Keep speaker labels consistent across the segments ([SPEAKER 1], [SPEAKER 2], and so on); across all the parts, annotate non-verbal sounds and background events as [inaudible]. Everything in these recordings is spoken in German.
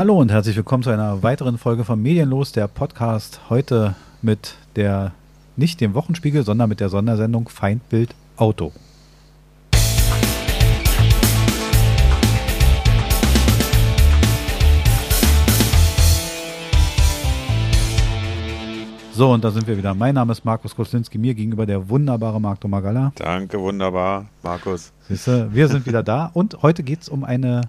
[SPEAKER 1] Hallo und herzlich willkommen zu einer weiteren Folge von Medienlos, der Podcast. Heute mit der, nicht dem Wochenspiegel, sondern mit der Sondersendung Feindbild Auto. So, und da sind wir wieder. Mein Name ist Markus Koslinski, mir gegenüber der wunderbare Marc Domagala.
[SPEAKER 2] Danke, wunderbar, Markus.
[SPEAKER 1] Siehste, wir sind wieder da und heute geht es um eine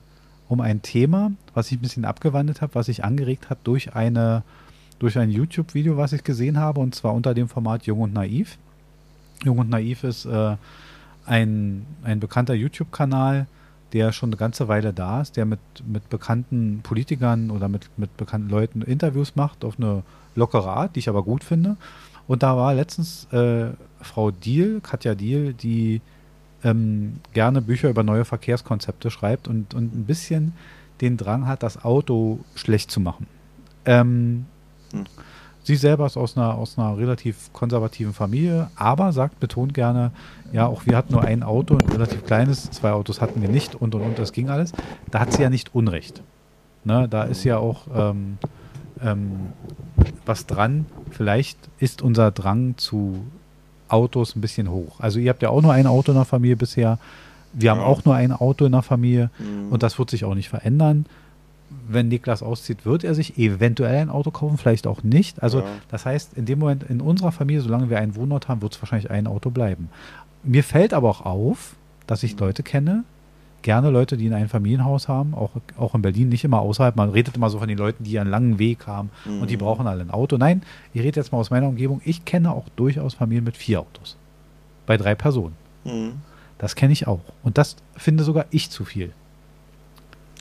[SPEAKER 1] um ein Thema, was ich ein bisschen abgewandelt habe, was sich angeregt hat durch eine durch ein YouTube-Video, was ich gesehen habe, und zwar unter dem Format Jung und Naiv. Jung und Naiv ist äh, ein, ein bekannter YouTube-Kanal, der schon eine ganze Weile da ist, der mit, mit bekannten Politikern oder mit, mit bekannten Leuten Interviews macht auf eine lockere Art, die ich aber gut finde. Und da war letztens äh, Frau Diel, Katja Diel, die ähm, gerne Bücher über neue Verkehrskonzepte schreibt und, und ein bisschen den Drang hat, das Auto schlecht zu machen. Ähm, hm. Sie selber ist aus einer, aus einer relativ konservativen Familie, aber sagt, betont gerne, ja, auch wir hatten nur ein Auto, ein relativ kleines, zwei Autos hatten wir nicht und und und, das ging alles. Da hat sie ja nicht Unrecht. Ne, da ist ja auch ähm, ähm, was dran. Vielleicht ist unser Drang zu Autos ein bisschen hoch. Also ihr habt ja auch nur ein Auto in der Familie bisher. Wir ja. haben auch nur ein Auto in der Familie mhm. und das wird sich auch nicht verändern. Wenn Niklas auszieht, wird er sich eventuell ein Auto kaufen, vielleicht auch nicht. Also ja. das heißt, in dem Moment in unserer Familie, solange wir einen Wohnort haben, wird es wahrscheinlich ein Auto bleiben. Mir fällt aber auch auf, dass ich mhm. Leute kenne, gerne Leute, die in ein Familienhaus haben, auch, auch in Berlin, nicht immer außerhalb. Man redet immer so von den Leuten, die einen langen Weg haben mhm. und die mhm. brauchen alle ein Auto. Nein, ich rede jetzt mal aus meiner Umgebung. Ich kenne auch durchaus Familien mit vier Autos. Bei drei Personen. Mhm. Das kenne ich auch. Und das finde sogar ich zu viel.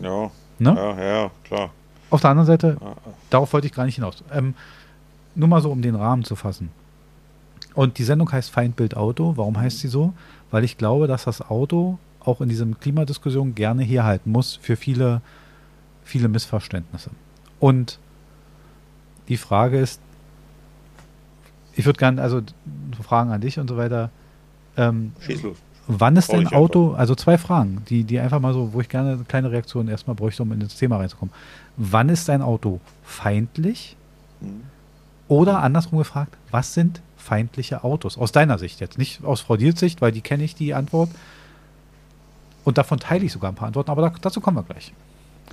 [SPEAKER 2] Ja. Ne? Ja, ja, klar.
[SPEAKER 1] Auf der anderen Seite, ja. darauf wollte ich gar nicht hinaus. Ähm, nur mal so, um den Rahmen zu fassen. Und die Sendung heißt Feindbild Auto. Warum heißt sie so? Weil ich glaube, dass das Auto auch in diesem Klimadiskussion gerne herhalten muss für viele, viele Missverständnisse. Und die Frage ist, ich würde gerne, also Fragen an dich und so weiter. Ähm, Schieß los. Wann ist dein Auto, also zwei Fragen, die, die einfach mal so, wo ich gerne eine kleine Reaktion erstmal bräuchte, um in das Thema reinzukommen. Wann ist dein Auto feindlich? Mhm. Oder andersrum gefragt, was sind feindliche Autos? Aus deiner Sicht jetzt, nicht aus Frau Diels Sicht, weil die kenne ich die Antwort, und davon teile ich sogar ein paar Antworten, aber da, dazu kommen wir gleich.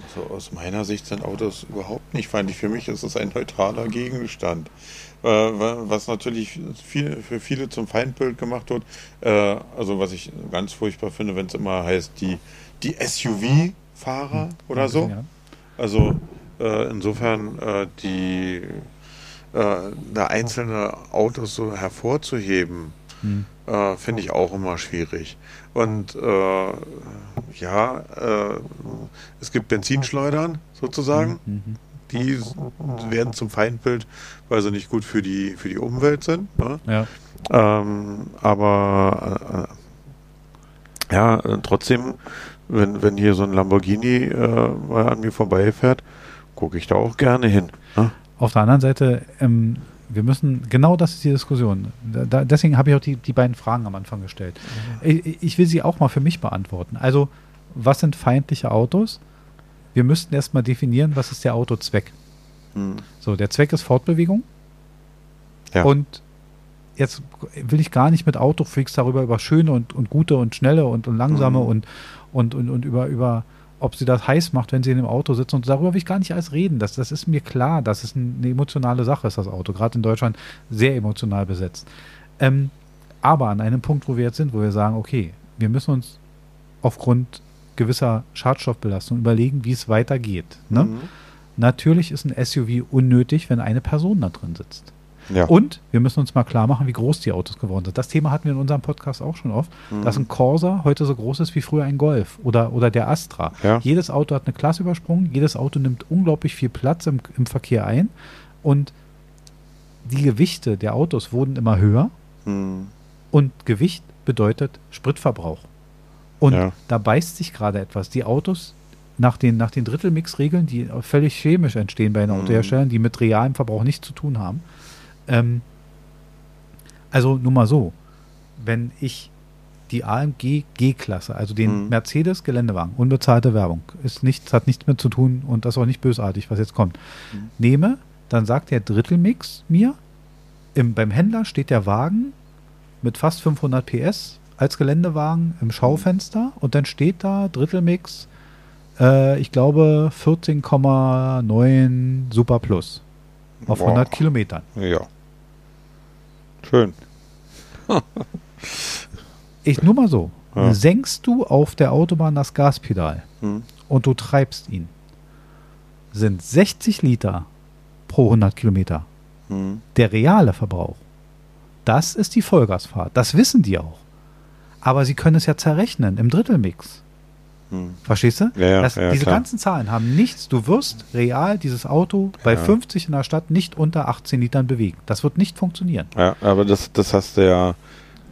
[SPEAKER 2] Also aus meiner Sicht sind Autos überhaupt nicht feindlich. Für mich ist es ein neutraler Gegenstand. Äh, was natürlich viel, für viele zum Feindbild gemacht wird. Äh, also was ich ganz furchtbar finde, wenn es immer heißt, die, die SUV-Fahrer hm. oder so. Also äh, insofern die da einzelne Autos so hervorzuheben, hm. finde ich auch immer schwierig. Und äh, ja, äh, es gibt Benzinschleudern sozusagen. Mhm, mhm. Die werden zum Feindbild, weil sie nicht gut für die, für die Umwelt sind. Ne? Ja. Ähm, aber äh, ja, trotzdem, wenn, wenn hier so ein Lamborghini äh, mal an mir vorbeifährt, gucke ich da auch gerne hin. Ne?
[SPEAKER 1] Auf der anderen Seite, ähm, wir müssen, genau das ist die Diskussion. Da, deswegen habe ich auch die, die beiden Fragen am Anfang gestellt. Mhm. Ich, ich, will sie auch mal für mich beantworten. Also, was sind feindliche Autos? Wir müssten erstmal definieren, was ist der Autozweck. Mhm. So, der Zweck ist Fortbewegung. Ja. Und jetzt will ich gar nicht mit Autofreaks darüber über schöne und, und gute und schnelle und, und langsame mhm. und, und, und, und über, über ob sie das heiß macht, wenn sie in dem Auto sitzt. Und darüber will ich gar nicht alles reden. Das, das ist mir klar, dass es eine emotionale Sache ist, das Auto. Gerade in Deutschland sehr emotional besetzt. Ähm, aber an einem Punkt, wo wir jetzt sind, wo wir sagen, okay, wir müssen uns aufgrund gewisser Schadstoffbelastung überlegen, wie es weitergeht. Ne? Mhm. Natürlich ist ein SUV unnötig, wenn eine Person da drin sitzt. Ja. Und wir müssen uns mal klar machen, wie groß die Autos geworden sind. Das Thema hatten wir in unserem Podcast auch schon oft, mhm. dass ein Corsa heute so groß ist wie früher ein Golf oder, oder der Astra. Ja. Jedes Auto hat eine Klasse übersprungen, jedes Auto nimmt unglaublich viel Platz im, im Verkehr ein und die Gewichte der Autos wurden immer höher mhm. und Gewicht bedeutet Spritverbrauch. Und ja. da beißt sich gerade etwas. Die Autos nach den, nach den Drittelmix-Regeln, die völlig chemisch entstehen bei den mhm. Autoherstellern, die mit realem Verbrauch nichts zu tun haben, ähm, also nur mal so, wenn ich die AMG G-Klasse, also den
[SPEAKER 2] Mhm.
[SPEAKER 1] Mercedes Geländewagen, unbezahlte Werbung, ist nichts, hat nichts mit zu tun und das ist auch nicht bösartig, was jetzt kommt.
[SPEAKER 2] Mhm.
[SPEAKER 1] Nehme, dann sagt der Drittelmix mir, im, beim Händler steht der Wagen mit fast 500 PS als Geländewagen im Schaufenster und dann steht da Drittelmix, äh, ich glaube 14,9 Super Plus auf
[SPEAKER 2] Boah.
[SPEAKER 1] 100 Kilometern.
[SPEAKER 2] Ja. Schön. [laughs]
[SPEAKER 1] Ich nur mal so.
[SPEAKER 2] Ja.
[SPEAKER 1] Senkst du auf der Autobahn das Gaspedal
[SPEAKER 2] Hm.
[SPEAKER 1] und du treibst ihn, sind 60 Liter pro 100 Kilometer
[SPEAKER 2] Hm.
[SPEAKER 1] der reale Verbrauch. Das ist die Vollgasfahrt. Das wissen die auch. Aber sie können es ja zerrechnen im Drittelmix.
[SPEAKER 2] Hm.
[SPEAKER 1] Verstehst du?
[SPEAKER 2] Ja, ja,
[SPEAKER 1] das,
[SPEAKER 2] ja,
[SPEAKER 1] diese
[SPEAKER 2] klar.
[SPEAKER 1] ganzen Zahlen haben nichts. Du wirst real dieses Auto bei
[SPEAKER 2] Ja.
[SPEAKER 1] 50 in der Stadt nicht unter 18 Litern bewegen. Das wird nicht funktionieren.
[SPEAKER 2] Ja, aber das, das hast du ja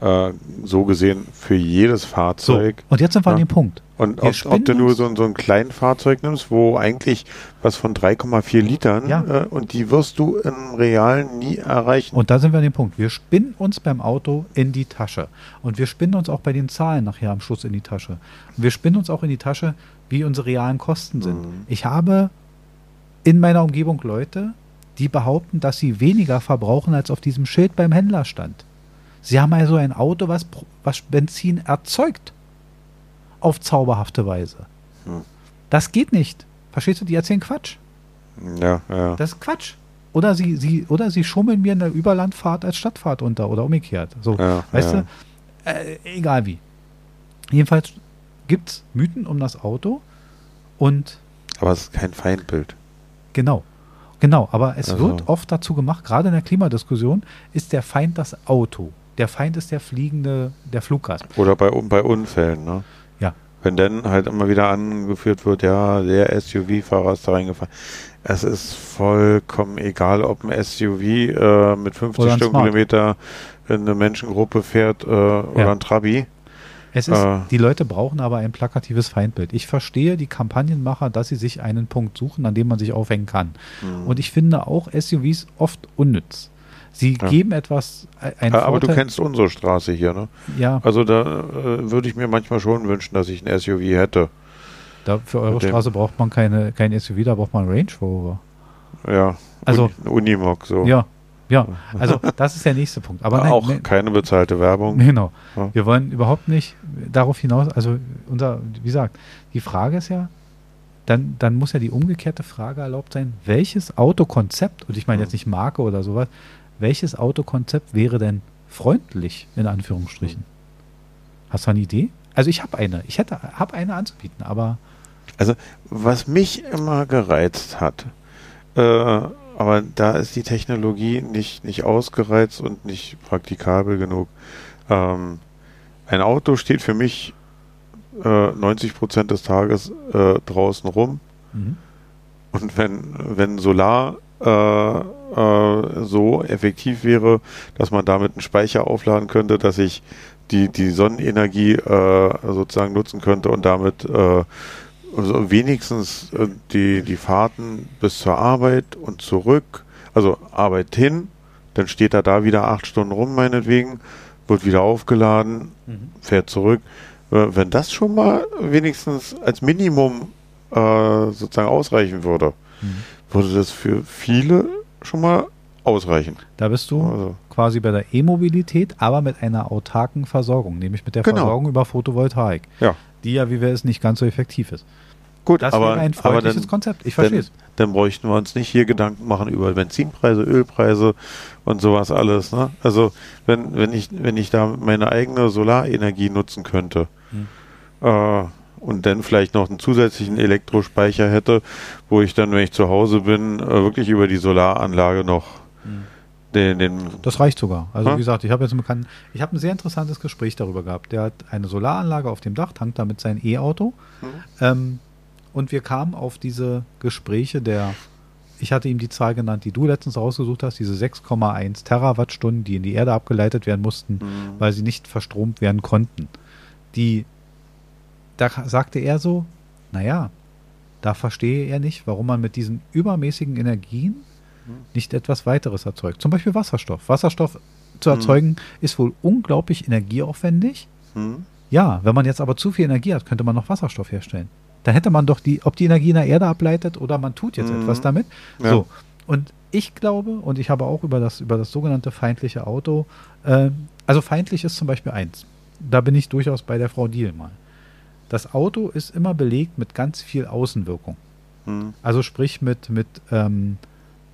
[SPEAKER 2] äh, so gesehen für jedes
[SPEAKER 1] So,
[SPEAKER 2] Fahrzeug.
[SPEAKER 1] und jetzt sind wir an
[SPEAKER 2] Ja.
[SPEAKER 1] dem Punkt.
[SPEAKER 2] Und ob, ob du nur so, ein- so ein kleines Fahrzeug nimmst, wo eigentlich was von 3,4 Litern
[SPEAKER 1] Ja.
[SPEAKER 2] äh, und die wirst du im Realen nie erreichen.
[SPEAKER 1] Und da sind wir an dem Punkt. Wir spinnen uns beim Auto in die Tasche. Und wir spinnen uns auch bei den Zahlen nachher am Schluss in die Tasche. Und wir spinnen uns auch in die Tasche, wie unsere realen Kosten sind.
[SPEAKER 2] Mhm.
[SPEAKER 1] Ich habe in meiner Umgebung Leute, die behaupten, dass sie weniger verbrauchen, als auf diesem Schild beim Händler stand. Sie haben also ein Auto, was, was Benzin erzeugt. Auf zauberhafte Weise.
[SPEAKER 2] Hm.
[SPEAKER 1] Das geht nicht. Verstehst du? Die erzählen Quatsch.
[SPEAKER 2] ja, ja.
[SPEAKER 1] Das ist Quatsch. Oder sie, sie, oder sie schummeln mir eine Überlandfahrt als Stadtfahrt unter oder umgekehrt. So,
[SPEAKER 2] Ja,
[SPEAKER 1] weißt
[SPEAKER 2] ja.
[SPEAKER 1] du? Äh, egal wie. Jedenfalls gibt es Mythen um das Auto und
[SPEAKER 2] Aber es ist kein Feindbild.
[SPEAKER 1] genau. Genau, aber es
[SPEAKER 2] Also-
[SPEAKER 1] wird oft dazu gemacht, gerade in der Klimadiskussion, ist der Feind das Auto. Der Feind ist der fliegende, der Fluggast.
[SPEAKER 2] Oder bei, bei Unfällen, ne?
[SPEAKER 1] Ja.
[SPEAKER 2] Wenn dann halt immer wieder angeführt wird, ja, der SUV-Fahrer ist da reingefahren. Es ist vollkommen egal, ob ein SUV äh, mit 50
[SPEAKER 1] Oder ein
[SPEAKER 2] Stundenkilometer in eine Menschengruppe fährt äh, oder ein Trabi.
[SPEAKER 1] Es ist,
[SPEAKER 2] Äh.
[SPEAKER 1] die Leute brauchen aber ein plakatives Feindbild. Ich verstehe die Kampagnenmacher, dass sie sich einen Punkt suchen, an dem man sich aufhängen kann.
[SPEAKER 2] Mhm.
[SPEAKER 1] Und ich finde auch SUVs oft unnütz. Sie
[SPEAKER 2] Ja.
[SPEAKER 1] geben etwas, äh,
[SPEAKER 2] Äh, aber du
[SPEAKER 1] Vorteil-
[SPEAKER 2] kennst unsere Straße hier, ne?
[SPEAKER 1] Ja,
[SPEAKER 2] Also da äh, würde ich mir manchmal schon wünschen, dass ich ein SUV hätte.
[SPEAKER 1] da, für eure
[SPEAKER 2] mit
[SPEAKER 1] Straße braucht man keine, kein SUV, da braucht man einen Range Rover.
[SPEAKER 2] Ja.
[SPEAKER 1] Also-
[SPEAKER 2] Uni, Unimog so.
[SPEAKER 1] Ja, ja. [laughs] Also das ist der nächste Punkt. Aber nein,
[SPEAKER 2] auch
[SPEAKER 1] nein,
[SPEAKER 2] keine bezahlte Werbung. [laughs]
[SPEAKER 1] Genau.
[SPEAKER 2] Ja.
[SPEAKER 1] Wir wollen überhaupt nicht darauf hinaus, also unser, wie gesagt, die Frage ist ja, dann, dann muss ja die umgekehrte Frage erlaubt sein, welches Autokonzept, und ich meine jetzt nicht Marke oder sowas, welches Autokonzept wäre denn freundlich, in Anführungsstrichen? Hast du eine Idee? Also ich habe eine, ich hätte, habe eine anzubieten, aber
[SPEAKER 2] Also, was mich immer gereizt hat, äh, aber da ist die Technologie nicht, nicht ausgereizt und nicht praktikabel genug. Ähm, ein Auto steht für mich äh, 90 Prozent des Tages äh, draußen rum
[SPEAKER 1] mhm.
[SPEAKER 2] und wenn, wenn Solar äh, so effektiv wäre, dass man damit einen Speicher aufladen könnte, dass ich die, die Sonnenenergie äh, sozusagen nutzen könnte und damit äh, also wenigstens äh, die, die Fahrten bis zur Arbeit und zurück, also Arbeit hin, dann steht er da wieder acht Stunden rum, meinetwegen, wird wieder aufgeladen,
[SPEAKER 1] Mhm.
[SPEAKER 2] fährt zurück. Äh, Wenn das schon mal wenigstens als Minimum äh, sozusagen ausreichen würde,
[SPEAKER 1] Mhm.
[SPEAKER 2] würde das für viele schon mal ausreichen.
[SPEAKER 1] da bist du
[SPEAKER 2] Also,
[SPEAKER 1] quasi bei der E-Mobilität, aber mit einer autarken Versorgung, nämlich mit der
[SPEAKER 2] Genau.
[SPEAKER 1] Versorgung über Photovoltaik,
[SPEAKER 2] ja,
[SPEAKER 1] die ja, wie wir es nicht ganz so effektiv ist.
[SPEAKER 2] gut,
[SPEAKER 1] Das
[SPEAKER 2] aber,
[SPEAKER 1] wäre ein freundliches
[SPEAKER 2] dann,
[SPEAKER 1] Konzept. Ich verstehe
[SPEAKER 2] dann,
[SPEAKER 1] es.
[SPEAKER 2] dann bräuchten wir uns nicht hier Gedanken machen über Benzinpreise, Ölpreise und sowas alles. Ne? Also wenn, wenn ich wenn ich da meine eigene Solarenergie nutzen könnte
[SPEAKER 1] Hm.
[SPEAKER 2] äh, und dann vielleicht noch einen zusätzlichen Elektrospeicher hätte, wo ich dann, wenn ich zu Hause bin, äh, wirklich über die Solaranlage noch den, den
[SPEAKER 1] Das reicht sogar. Also
[SPEAKER 2] Ja.
[SPEAKER 1] wie gesagt, ich habe jetzt einen Bekannten, ich habe ein sehr interessantes Gespräch darüber gehabt. Der hat eine Solaranlage auf dem Dach, tankt damit sein E-Auto.
[SPEAKER 2] Mhm.
[SPEAKER 1] Ähm, und wir kamen auf diese Gespräche der, ich hatte ihm die Zahl genannt, die du letztens rausgesucht hast, diese 6,1 Terawattstunden, die in die Erde abgeleitet werden mussten,
[SPEAKER 2] Mhm.
[SPEAKER 1] weil sie nicht verstromt werden konnten. Die, da sagte er so, naja, da verstehe er nicht, warum man mit diesen übermäßigen Energien nicht etwas weiteres erzeugt. Zum Beispiel Wasserstoff. Wasserstoff zu
[SPEAKER 2] Mhm.
[SPEAKER 1] erzeugen ist wohl unglaublich energieaufwendig Hm. Ja, wenn man jetzt aber zu viel Energie hat, könnte man noch Wasserstoff herstellen. Dann hätte man doch die, ob die Energie in der Erde ableitet oder man tut jetzt hm. etwas damit. Ja. So. Und ich glaube, und ich habe auch über das, über das sogenannte feindliche Auto, äh, also feindlich ist zum Beispiel eins. Da bin ich durchaus bei der Frau Diel mal. Das Auto ist immer belegt mit ganz viel Außenwirkung. Hm. Also sprich mit, mit ähm,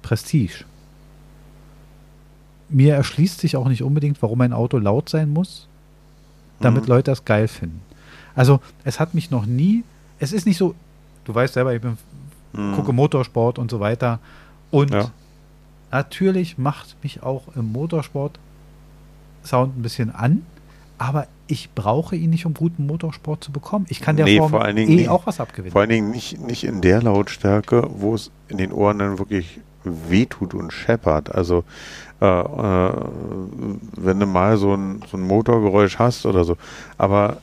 [SPEAKER 1] Prestige. Mir erschließt sich auch nicht unbedingt, warum ein Auto laut sein muss, damit hm. Leute das geil finden. Also es hat mich noch nie, es ist nicht so, du weißt selber, ich bin, hm. gucke Motorsport und so weiter. Und ja. natürlich macht mich auch im Motorsport Sound ein bisschen an, aber ich brauche ihn nicht, um guten Motorsport zu bekommen. Ich kann der nee,
[SPEAKER 2] Form eh nicht, auch was abgewinnen. Vor allen Dingen nicht, nicht in der Lautstärke, wo es in den Ohren dann wirklich wehtut und scheppert. Also äh, äh, wenn du mal so ein, so ein Motorgeräusch hast oder so. Aber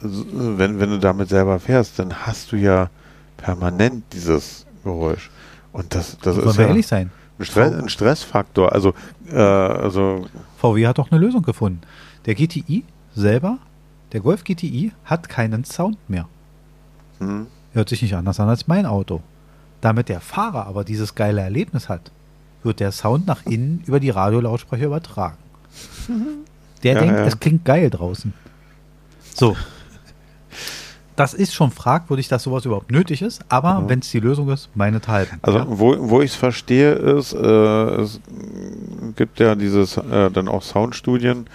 [SPEAKER 2] wenn, wenn du damit selber fährst, dann hast du ja permanent dieses Geräusch. Und das, das ist ja
[SPEAKER 1] ehrlich sein.
[SPEAKER 2] Ein, Stress, ein Stressfaktor. Also, äh, also
[SPEAKER 1] VW hat doch eine Lösung gefunden. Der GTI selber, der Golf GTI, hat keinen Sound mehr. Hm. Hört sich nicht anders an als mein Auto. Damit der Fahrer aber dieses geile Erlebnis hat, wird der Sound nach innen über die Radiolautsprecher übertragen. [laughs] Der ja, denkt, ja. es klingt geil draußen. So. Das ist schon fragwürdig, dass sowas überhaupt nötig ist, aber mhm. wenn es die Lösung ist, meinethalben.
[SPEAKER 2] Also ja. wo, wo ich es verstehe, ist, äh, es gibt ja dieses äh, dann auch Soundstudien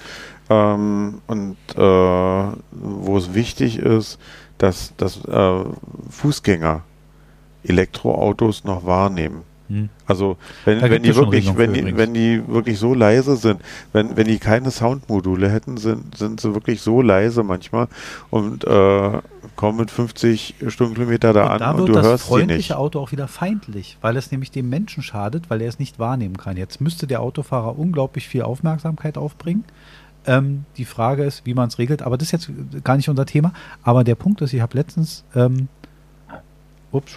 [SPEAKER 2] ähm, und äh, wo es wichtig ist, dass, dass äh, Fußgänger Elektroautos noch wahrnehmen. Hm. Also wenn, wenn die wirklich, wenn die, wenn die wirklich so leise sind, wenn, wenn die keine Soundmodule hätten, sind, sind sie wirklich so leise manchmal und äh, kommen mit 50 Stundenkilometer da und an
[SPEAKER 1] da und du hörst sie nicht. das freundliche Auto auch wieder feindlich, weil es nämlich dem Menschen schadet, weil er es nicht wahrnehmen kann. Jetzt müsste der Autofahrer unglaublich viel Aufmerksamkeit aufbringen. Ähm, die Frage ist, wie man es regelt, aber das ist jetzt gar nicht unser Thema. Aber der Punkt ist, ich habe letztens ähm, ups,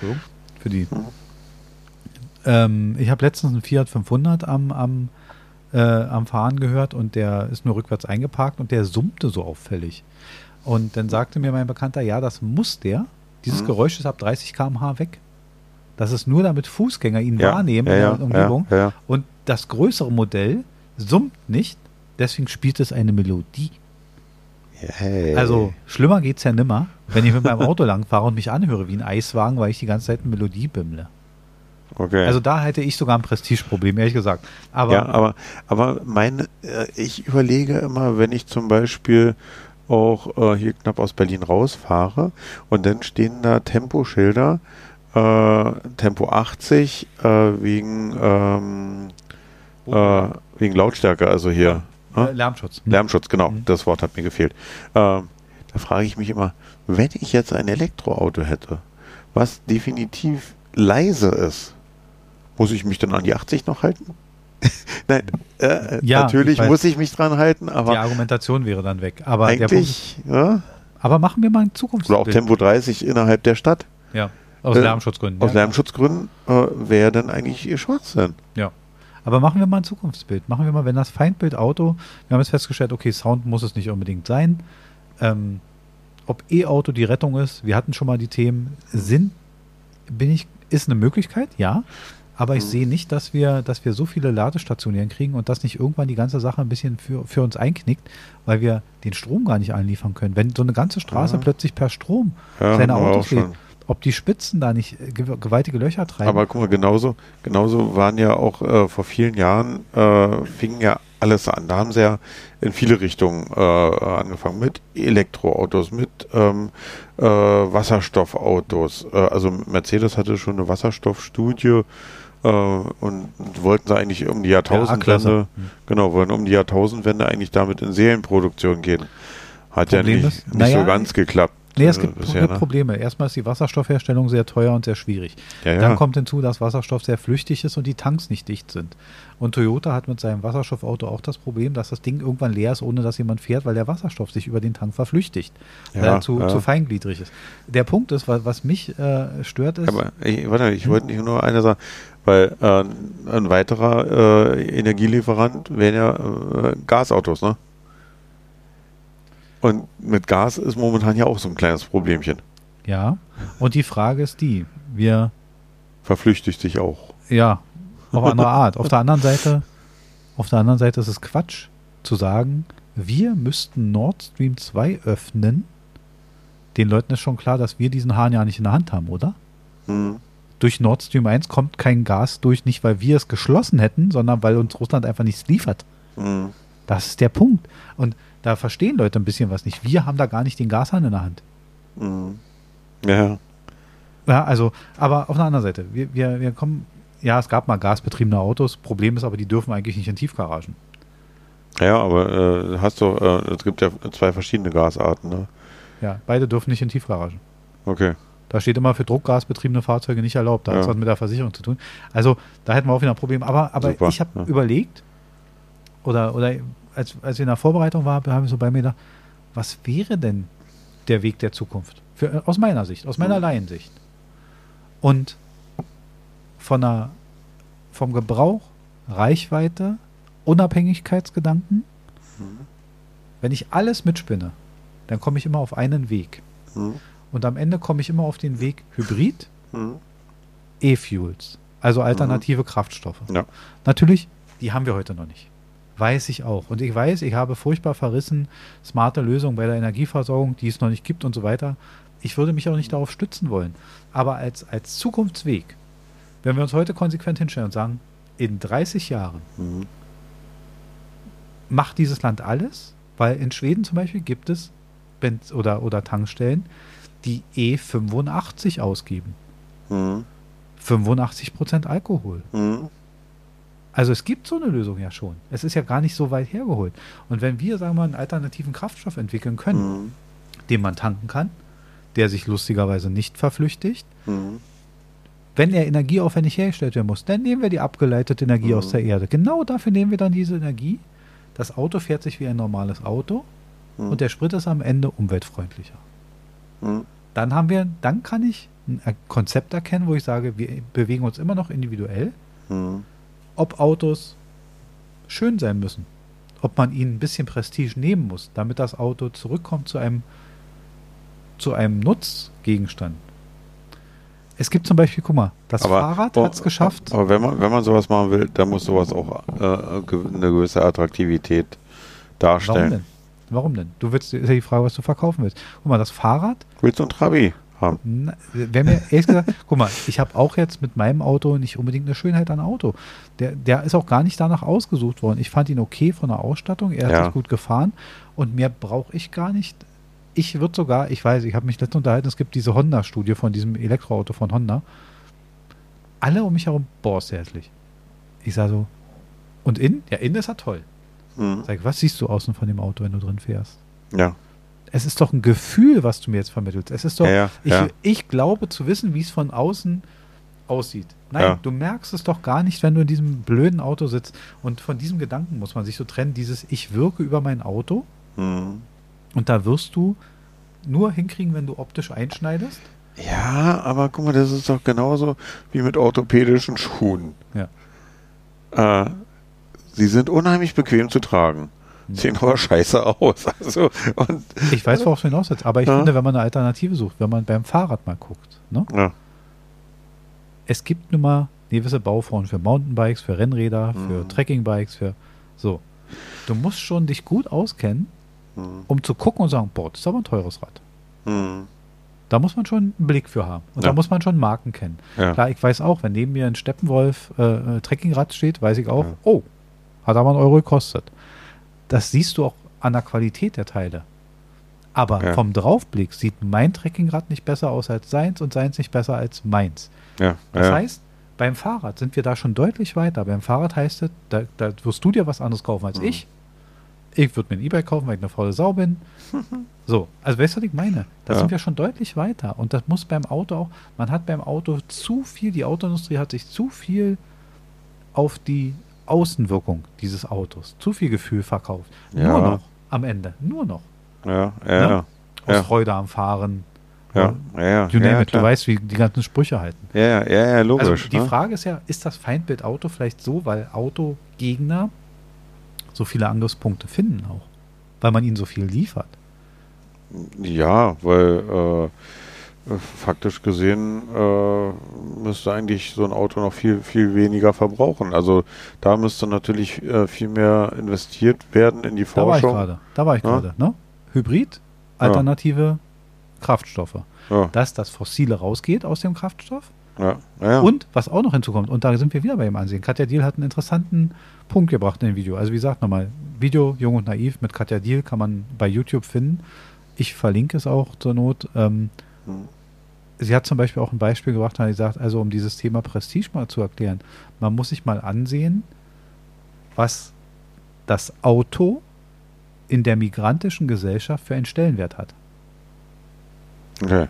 [SPEAKER 1] für die ähm, ich habe letztens einen Fiat 500 am, am, äh, am Fahren gehört und der ist nur rückwärts eingeparkt und der summte so auffällig. Und dann sagte mir mein Bekannter, ja, das muss der. Dieses mhm. Geräusch ist ab 30 km/h weg. Das ist nur damit Fußgänger ihn ja, wahrnehmen ja, in der Umgebung. Ja, und das größere Modell summt nicht, deswegen spielt es eine Melodie. Hey. Also schlimmer geht es ja nimmer, wenn ich mit meinem Auto [laughs] langfahre und mich anhöre wie ein Eiswagen, weil ich die ganze Zeit eine Melodie bimmle. Okay. Also da hätte ich sogar ein Prestigeproblem, ehrlich gesagt.
[SPEAKER 2] Aber ja, aber, aber mein, äh, ich überlege immer, wenn ich zum Beispiel auch äh, hier knapp aus Berlin rausfahre und dann stehen da Temposchilder, äh, Tempo 80 äh, wegen, ähm, oh. wegen Lautstärke, also hier.
[SPEAKER 1] Äh, Lärmschutz.
[SPEAKER 2] Hm. Lärmschutz, genau, mhm. das Wort hat mir gefehlt. Ähm, da frage ich mich immer, wenn ich jetzt ein Elektroauto hätte, was definitiv leise ist, muss ich mich dann an die 80 noch halten? [laughs] Nein, äh, ja, natürlich ich muss ich mich dran halten, aber.
[SPEAKER 1] Die Argumentation wäre dann weg. Aber
[SPEAKER 2] eigentlich,
[SPEAKER 1] Punkt, ja? Aber machen wir mal ein Zukunftsbild.
[SPEAKER 2] Oder auch Tempo 30 innerhalb der Stadt.
[SPEAKER 1] Ja, aus äh, Lärmschutzgründen.
[SPEAKER 2] Aus
[SPEAKER 1] ja.
[SPEAKER 2] Lärmschutzgründen äh, wäre dann eigentlich ihr Schwachsinn.
[SPEAKER 1] Ja. Aber machen wir mal ein Zukunftsbild. Machen wir mal, wenn das Feindbild Auto, wir haben jetzt festgestellt, okay, Sound muss es nicht unbedingt sein. Ähm, ob E-Auto die Rettung ist, wir hatten schon mal die Themen, sind, bin ich, ist eine Möglichkeit, ja. Aber ich mhm. sehe nicht, dass wir, dass wir so viele Ladestationen kriegen und dass nicht irgendwann die ganze Sache ein bisschen für, für uns einknickt, weil wir den Strom gar nicht anliefern können. Wenn so eine ganze Straße ja. plötzlich per Strom ja, seine Autos lädt, ob die Spitzen da nicht äh, gewaltige Löcher treiben.
[SPEAKER 2] Aber guck mal, genauso, genauso waren ja auch äh, vor vielen Jahren, äh, fingen ja alles an. Da haben sie ja in viele Richtungen äh, angefangen. Mit Elektroautos, mit ähm, äh, Wasserstoffautos. Äh, also Mercedes hatte schon eine Wasserstoffstudie und wollten sie eigentlich um die Jahrtausendwende, ja, genau, wollten um die Jahrtausendwende eigentlich damit in Serienproduktion gehen. Hat Problem ja nicht, ist, nicht naja, so ganz geklappt.
[SPEAKER 1] Nee, es gibt, bisher, ne? Probleme. Erstmal ist die Wasserstoffherstellung sehr teuer und sehr schwierig. Ja, ja. Dann kommt hinzu, dass Wasserstoff sehr flüchtig ist und die Tanks nicht dicht sind. Und Toyota hat mit seinem Wasserstoffauto auch das Problem, dass das Ding irgendwann leer ist, ohne dass jemand fährt, weil der Wasserstoff sich über den Tank verflüchtigt, ja, weil er zu, zu, feingliedrig ist. Der Punkt ist, was, was mich äh, stört, ist.
[SPEAKER 2] Aber ich, warte, ich wollte nicht nur eine sagen, weil äh, ein weiterer äh, Energielieferant wären ja äh, Gasautos, ne? Und mit Gas ist momentan ja auch so ein kleines Problemchen.
[SPEAKER 1] Ja. Und die Frage ist die, wir,
[SPEAKER 2] Verflüchtigt sich auch.
[SPEAKER 1] ja, auf andere Art. Auf der anderen Seite, auf der anderen Seite ist es Quatsch zu sagen, wir müssten Nord Stream 2 öffnen. Den Leuten ist schon klar, dass wir diesen Hahn ja nicht in der Hand haben, oder?
[SPEAKER 2] Hm.
[SPEAKER 1] Durch Nord Stream 1 kommt kein Gas durch, nicht weil wir es geschlossen hätten, sondern weil uns Russland einfach nichts liefert.
[SPEAKER 2] Hm.
[SPEAKER 1] Das ist der Punkt. Und da verstehen Leute ein bisschen was nicht. Wir haben da gar nicht den Gashahn in der Hand.
[SPEAKER 2] Hm. Ja.
[SPEAKER 1] Ja, also, aber auf der anderen Seite, wir, wir, wir kommen, ja, es gab mal gasbetriebene Autos. Problem ist aber, die dürfen eigentlich nicht in Tiefgaragen.
[SPEAKER 2] Ja, aber äh, hast du, äh, es gibt ja zwei verschiedene Gasarten, ne?
[SPEAKER 1] Ja, beide dürfen nicht in Tiefgaragen.
[SPEAKER 2] Okay.
[SPEAKER 1] Da steht immer für druckgasbetriebene Fahrzeuge nicht erlaubt. Da hat
[SPEAKER 2] Ja.
[SPEAKER 1] es was mit der Versicherung zu tun. Also, da hätten wir auch wieder ein Problem. Aber, aber
[SPEAKER 2] Super,
[SPEAKER 1] ich habe
[SPEAKER 2] ja.
[SPEAKER 1] überlegt, oder, oder als, als wir in der Vorbereitung waren, habe ich so bei mir gedacht, was wäre denn der Weg der Zukunft? Für, aus meiner Sicht, aus meiner
[SPEAKER 2] Mhm.
[SPEAKER 1] Laiensicht. Und von der, vom Gebrauch, Reichweite, Unabhängigkeitsgedanken,
[SPEAKER 2] Mhm.
[SPEAKER 1] wenn ich alles mitspinne, dann komme ich immer auf einen Weg.
[SPEAKER 2] Hm.
[SPEAKER 1] Und am Ende komme ich immer auf den Weg Hybrid,
[SPEAKER 2] Hm.
[SPEAKER 1] E-Fuels, also alternative Kraftstoffe.
[SPEAKER 2] Ja.
[SPEAKER 1] Natürlich, die haben wir heute noch nicht. Weiß ich auch. Und ich weiß, ich habe furchtbar verrissen, smarte Lösungen bei der Energieversorgung, die es noch nicht gibt und so weiter. Ich würde mich auch nicht darauf stützen wollen. Aber als, als Zukunftsweg, wenn wir uns heute konsequent hinstellen und sagen, in 30 Jahren
[SPEAKER 2] Hm.
[SPEAKER 1] macht dieses Land alles, weil in Schweden zum Beispiel gibt es Benz oder, oder Tankstellen, die E85 ausgeben.
[SPEAKER 2] Hm.
[SPEAKER 1] 85% Alkohol.
[SPEAKER 2] Hm.
[SPEAKER 1] Also es gibt so eine Lösung ja schon. Es ist ja gar nicht so weit hergeholt. Und wenn wir, sagen wir mal, einen alternativen Kraftstoff entwickeln können,
[SPEAKER 2] Hm.
[SPEAKER 1] den man tanken kann, der sich lustigerweise nicht verflüchtigt,
[SPEAKER 2] Hm.
[SPEAKER 1] wenn er energieaufwendig hergestellt werden muss, dann nehmen wir die abgeleitete Energie
[SPEAKER 2] Mhm.
[SPEAKER 1] aus der Erde. Genau dafür nehmen wir dann diese Energie. Das Auto fährt sich wie ein normales Auto
[SPEAKER 2] Hm.
[SPEAKER 1] und der Sprit ist am Ende umweltfreundlicher.
[SPEAKER 2] Hm.
[SPEAKER 1] Dann haben wir, dann kann ich ein Konzept erkennen, wo ich sage, wir bewegen uns immer noch individuell,
[SPEAKER 2] Hm.
[SPEAKER 1] Ob Autos schön sein müssen, ob man ihnen ein bisschen Prestige nehmen muss, damit das Auto zurückkommt zu einem zu einem Nutzgegenstand. Es gibt zum Beispiel, guck mal, das Fahrrad
[SPEAKER 2] boah,
[SPEAKER 1] hat es geschafft.
[SPEAKER 2] Aber wenn man, wenn man sowas machen will, dann muss sowas auch äh, eine gewisse Attraktivität
[SPEAKER 1] Warum
[SPEAKER 2] darstellen.
[SPEAKER 1] denn? Warum denn? Du willst, ist ja die Frage, was du verkaufen willst. Guck mal, das Fahrrad
[SPEAKER 2] Willst du ein Trabi haben?
[SPEAKER 1] Na, Wer mir ehrlich gesagt, guck mal, ich habe auch jetzt mit meinem Auto nicht unbedingt eine Schönheit an Auto. Der, der ist auch gar nicht danach ausgesucht worden. Ich fand ihn okay von der Ausstattung, er hat
[SPEAKER 2] Ja.
[SPEAKER 1] sich gut gefahren und mehr brauche ich gar nicht. Ich würde sogar, ich weiß, ich habe mich letztens unterhalten, es gibt diese Honda-Studie von diesem Elektroauto von Honda. Alle um mich herum, boah, ist hässlich. Ich sage so, und innen? Ja, innen ist er toll.
[SPEAKER 2] Hm.
[SPEAKER 1] Sag, was siehst du außen von dem Auto, wenn du drin fährst?
[SPEAKER 2] Ja.
[SPEAKER 1] Es ist doch ein Gefühl, was du mir jetzt vermittelst. Es ist doch,
[SPEAKER 2] Ja,
[SPEAKER 1] ich, ich glaube zu wissen, wie es von außen aussieht. Nein, du merkst es doch gar nicht, wenn du in diesem blöden Auto sitzt. Und von diesem Gedanken muss man sich so trennen, dieses Ich wirke über mein Auto.
[SPEAKER 2] Hm.
[SPEAKER 1] Und da wirst du nur hinkriegen, wenn du optisch einschneidest.
[SPEAKER 2] Ja, aber guck mal, das ist doch genauso wie mit orthopädischen Schuhen.
[SPEAKER 1] Ja.
[SPEAKER 2] Äh, sie sind unheimlich bequem zu tragen. Sehen aber scheiße aus. Also,
[SPEAKER 1] Ich weiß, worauf du hinaus willst, aber ich
[SPEAKER 2] Ja.
[SPEAKER 1] finde, wenn man eine Alternative sucht, wenn man beim Fahrrad mal guckt, ne?
[SPEAKER 2] ja.
[SPEAKER 1] es gibt nun mal gewisse Bauformen für Mountainbikes, für Rennräder, für
[SPEAKER 2] Mhm.
[SPEAKER 1] Trekkingbikes, für so. Du musst schon dich gut auskennen,
[SPEAKER 2] Hm.
[SPEAKER 1] um zu gucken und sagen, boah, das ist aber ein teures Rad.
[SPEAKER 2] Hm.
[SPEAKER 1] Da muss man schon einen Blick für haben. Und
[SPEAKER 2] Ja.
[SPEAKER 1] da muss man schon Marken kennen.
[SPEAKER 2] Ja.
[SPEAKER 1] Klar, ich weiß auch, wenn neben mir ein Steppenwolf äh, äh, Trekkingrad steht, weiß ich auch,
[SPEAKER 2] Ja.
[SPEAKER 1] oh, hat aber einen Euro gekostet. Das siehst du auch an der Qualität der Teile. Aber
[SPEAKER 2] Ja.
[SPEAKER 1] vom Draufblick sieht mein Trekkingrad nicht besser aus als seins und seins nicht besser als meins.
[SPEAKER 2] Ja.
[SPEAKER 1] Das
[SPEAKER 2] ja.
[SPEAKER 1] heißt, beim Fahrrad sind wir da schon deutlich weiter. Beim Fahrrad heißt es, da, da wirst du dir was anderes kaufen als
[SPEAKER 2] Mhm.
[SPEAKER 1] ich. Ich würde mir ein E-Bike kaufen, weil ich eine faule Sau bin. [laughs] so, also weißt du, was ich meine? Da sind wir schon deutlich weiter. Und das muss beim Auto auch, man hat beim Auto zu viel, die Autoindustrie hat sich zu viel auf die Außenwirkung dieses Autos, zu viel Gefühl verkauft.
[SPEAKER 2] Ja.
[SPEAKER 1] Nur noch am Ende, nur noch.
[SPEAKER 2] ja, ja, ja.
[SPEAKER 1] Aus
[SPEAKER 2] Ja.
[SPEAKER 1] Freude am Fahren.
[SPEAKER 2] Ja, ja, ja.
[SPEAKER 1] You name it, du weißt, wie die ganzen Sprüche halten.
[SPEAKER 2] Ja, ja, ja, ja, logisch.
[SPEAKER 1] Also die
[SPEAKER 2] ne?
[SPEAKER 1] Frage ist ja, ist das Feindbild Auto vielleicht so, weil Autogegner so viele Angriffspunkte finden auch? Weil man ihnen so viel liefert?
[SPEAKER 2] Ja, weil äh, faktisch gesehen äh, müsste eigentlich so ein Auto noch viel, viel weniger verbrauchen. Also da müsste natürlich äh, viel mehr investiert werden in die
[SPEAKER 1] Da war ich
[SPEAKER 2] Forschung.
[SPEAKER 1] gerade. Da war ich
[SPEAKER 2] Ja.
[SPEAKER 1] gerade. Ne? Hybrid, alternative Kraftstoffe.
[SPEAKER 2] Ja,
[SPEAKER 1] Dass das Fossile rausgeht aus dem Kraftstoff.
[SPEAKER 2] ja, ja.
[SPEAKER 1] Und was auch noch hinzukommt, und da sind wir wieder bei dem Ansehen. Katja Diel hat einen interessanten Punkt gebracht in dem Video. Also wie gesagt nochmal, Video Jung und Naiv mit Katja Diel kann man bei YouTube finden. Ich verlinke es auch zur Not. Ähm, Sie hat zum Beispiel auch ein Beispiel gebracht, hat gesagt, also um dieses Thema Prestige mal zu erklären, man muss sich mal ansehen, was das Auto in der migrantischen Gesellschaft für einen Stellenwert hat.
[SPEAKER 2] Okay.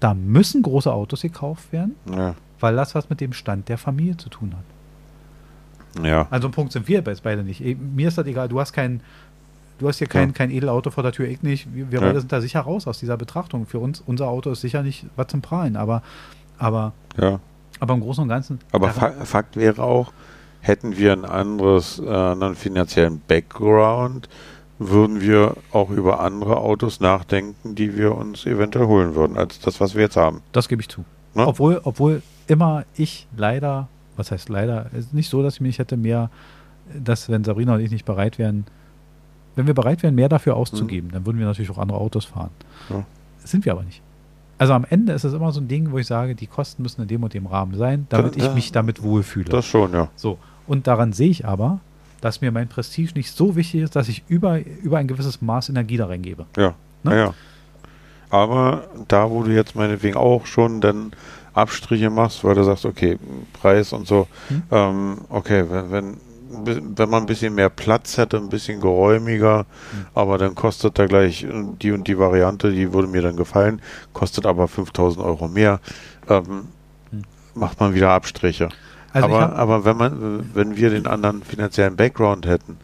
[SPEAKER 1] Da müssen große Autos gekauft werden,
[SPEAKER 2] Ja.
[SPEAKER 1] weil das was mit dem Stand der Familie zu tun hat.
[SPEAKER 2] Ja.
[SPEAKER 1] An so einem Punkt sind wir jetzt beide nicht. Mir ist das egal, du hast kein, du hast hier kein,
[SPEAKER 2] Ja.
[SPEAKER 1] kein Edelauto vor der Tür, ich nicht. Wir, wir
[SPEAKER 2] Ja.
[SPEAKER 1] beide sind da sicher raus aus dieser Betrachtung. Für uns, unser Auto ist sicher nicht was zum Prahlen, aber, aber,
[SPEAKER 2] ja.
[SPEAKER 1] aber im Großen und Ganzen.
[SPEAKER 2] Aber Fa Fakt wäre auch, hätten wir ein anderes, äh, anderen finanziellen Background, würden wir auch über andere Autos nachdenken, die wir uns eventuell holen würden, als das, was wir jetzt haben.
[SPEAKER 1] Das gebe ich zu.
[SPEAKER 2] Ne?
[SPEAKER 1] Obwohl, obwohl immer ich leider, was heißt leider, es ist nicht so, dass ich mich hätte mehr, dass wenn Sabrina und ich nicht bereit wären, wenn wir bereit wären, mehr dafür auszugeben, dann würden wir natürlich auch andere Autos fahren.
[SPEAKER 2] Ja.
[SPEAKER 1] Sind wir aber nicht. Also am Ende ist es immer so ein Ding, wo ich sage, die Kosten müssen in dem und dem Rahmen sein, damit
[SPEAKER 2] Da-
[SPEAKER 1] ich mich damit wohlfühle.
[SPEAKER 2] Das schon, ja.
[SPEAKER 1] So. Und daran sehe ich aber, dass mir mein Prestige nicht so wichtig ist, dass ich über, über ein gewisses Maß Energie da reingebe.
[SPEAKER 2] Ja.
[SPEAKER 1] Ne?
[SPEAKER 2] Ja. Aber da, wo du jetzt meinetwegen auch schon dann Abstriche machst, weil du sagst, okay, Preis und so,
[SPEAKER 1] Hm.
[SPEAKER 2] ähm, okay, wenn, wenn, wenn man ein bisschen mehr Platz hätte, ein bisschen geräumiger,
[SPEAKER 1] Hm.
[SPEAKER 2] aber dann kostet da gleich äh, die und die Variante, die würde mir dann gefallen, kostet aber 5000 Euro mehr, ähm,
[SPEAKER 1] Hm.
[SPEAKER 2] macht man wieder Abstriche.
[SPEAKER 1] Also
[SPEAKER 2] aber, aber wenn man, wenn wir den anderen finanziellen Background hätten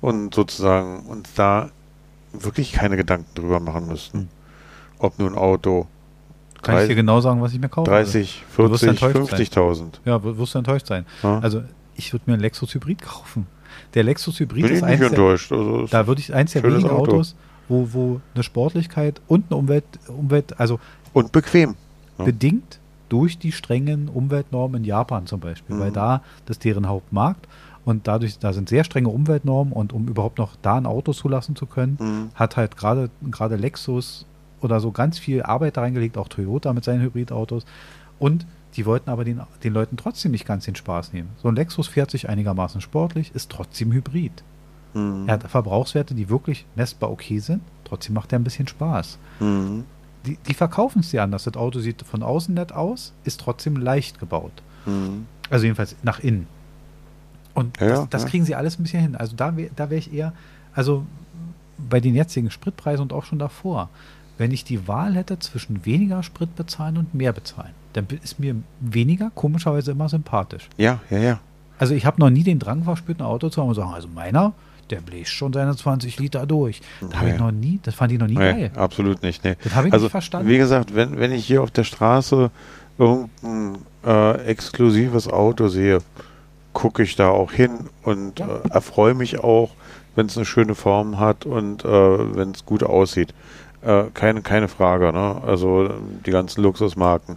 [SPEAKER 2] und sozusagen uns da wirklich keine Gedanken drüber machen müssten,
[SPEAKER 1] Hm.
[SPEAKER 2] ob nun Auto
[SPEAKER 1] Kann ich dir genau sagen, was ich mir kaufe.
[SPEAKER 2] 30,
[SPEAKER 1] Du wirst
[SPEAKER 2] 40,
[SPEAKER 1] enttäuscht sein.
[SPEAKER 2] 50.000.
[SPEAKER 1] Ja, wirst du enttäuscht sein.
[SPEAKER 2] Ja?
[SPEAKER 1] Also ich würde mir einen Lexus Hybrid kaufen. Der Lexus Hybrid
[SPEAKER 2] Bin ich
[SPEAKER 1] ist
[SPEAKER 2] nicht
[SPEAKER 1] eins der,
[SPEAKER 2] enttäuscht. Also ist-
[SPEAKER 1] da würde ich eins der wenigen
[SPEAKER 2] Auto.
[SPEAKER 1] Autos, wo, wo eine Sportlichkeit und eine Umwelt, Umwelt, also
[SPEAKER 2] und bequem. Ja.
[SPEAKER 1] bedingt durch die strengen Umweltnormen in Japan zum Beispiel,
[SPEAKER 2] Mhm.
[SPEAKER 1] weil da das ist deren Hauptmarkt und dadurch, da sind sehr strenge Umweltnormen und um überhaupt noch da ein Auto zulassen zu können,
[SPEAKER 2] Mhm.
[SPEAKER 1] hat halt gerade gerade Lexus oder so ganz viel Arbeit da reingelegt, auch Toyota mit seinen Hybridautos. Und die wollten aber den, den Leuten trotzdem nicht ganz den Spaß nehmen. So ein Lexus fährt sich einigermaßen sportlich, ist trotzdem Hybrid.
[SPEAKER 2] Mhm.
[SPEAKER 1] Er hat Verbrauchswerte, die wirklich messbar okay sind, trotzdem macht er ein bisschen Spaß.
[SPEAKER 2] Mhm.
[SPEAKER 1] Die, die verkaufen es dir anders. Das Auto sieht von außen nett aus, ist trotzdem leicht gebaut.
[SPEAKER 2] Mhm.
[SPEAKER 1] Also jedenfalls nach innen. Und
[SPEAKER 2] Ja,
[SPEAKER 1] das, das
[SPEAKER 2] ja.
[SPEAKER 1] kriegen sie alles ein bisschen hin. Also da wäre da wär ich eher, also bei den jetzigen Spritpreisen und auch schon davor, wenn ich die Wahl hätte zwischen weniger Sprit bezahlen und mehr bezahlen, dann ist mir weniger komischerweise immer sympathisch.
[SPEAKER 2] Ja, ja, ja.
[SPEAKER 1] Also ich habe noch nie den Drang verspürt, ein Auto zu haben und sagen, also meiner, der bläst schon seine 20 Liter durch. Da habe ich
[SPEAKER 2] Nee.
[SPEAKER 1] noch nie, das fand ich noch nie
[SPEAKER 2] Nee,
[SPEAKER 1] geil.
[SPEAKER 2] absolut nicht. Nee.
[SPEAKER 1] Das habe ich
[SPEAKER 2] also,
[SPEAKER 1] nicht verstanden.
[SPEAKER 2] wie gesagt, wenn, wenn ich hier auf der Straße irgendein äh, exklusives Auto sehe, gucke ich da auch hin und
[SPEAKER 1] Ja.
[SPEAKER 2] äh, erfreue mich auch, wenn es eine schöne Form hat und äh, wenn es gut aussieht. Äh, keine, keine Frage, ne? Also die ganzen Luxusmarken.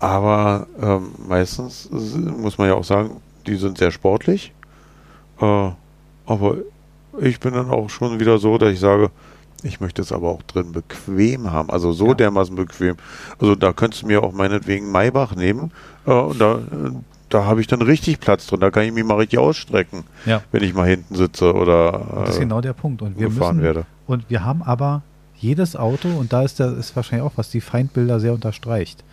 [SPEAKER 2] Aber ähm, meistens muss man ja auch sagen, die sind sehr sportlich. Äh, aber ich bin dann auch schon wieder so, dass ich sage, ich möchte es aber auch drin bequem haben. Also so
[SPEAKER 1] Ja.
[SPEAKER 2] dermaßen bequem. Also da könntest du mir auch meinetwegen Maybach nehmen. Äh, und da, äh, da habe ich dann richtig Platz drin. Da kann ich mich mal richtig ausstrecken,
[SPEAKER 1] Ja.
[SPEAKER 2] wenn ich mal hinten sitze oder
[SPEAKER 1] Und das ist
[SPEAKER 2] äh,
[SPEAKER 1] genau der Punkt. Und wir
[SPEAKER 2] gefahren
[SPEAKER 1] müssen,
[SPEAKER 2] werde.
[SPEAKER 1] Und wir haben aber jedes Auto, und da ist, der, ist wahrscheinlich auch, was die Feindbilder sehr unterstreicht.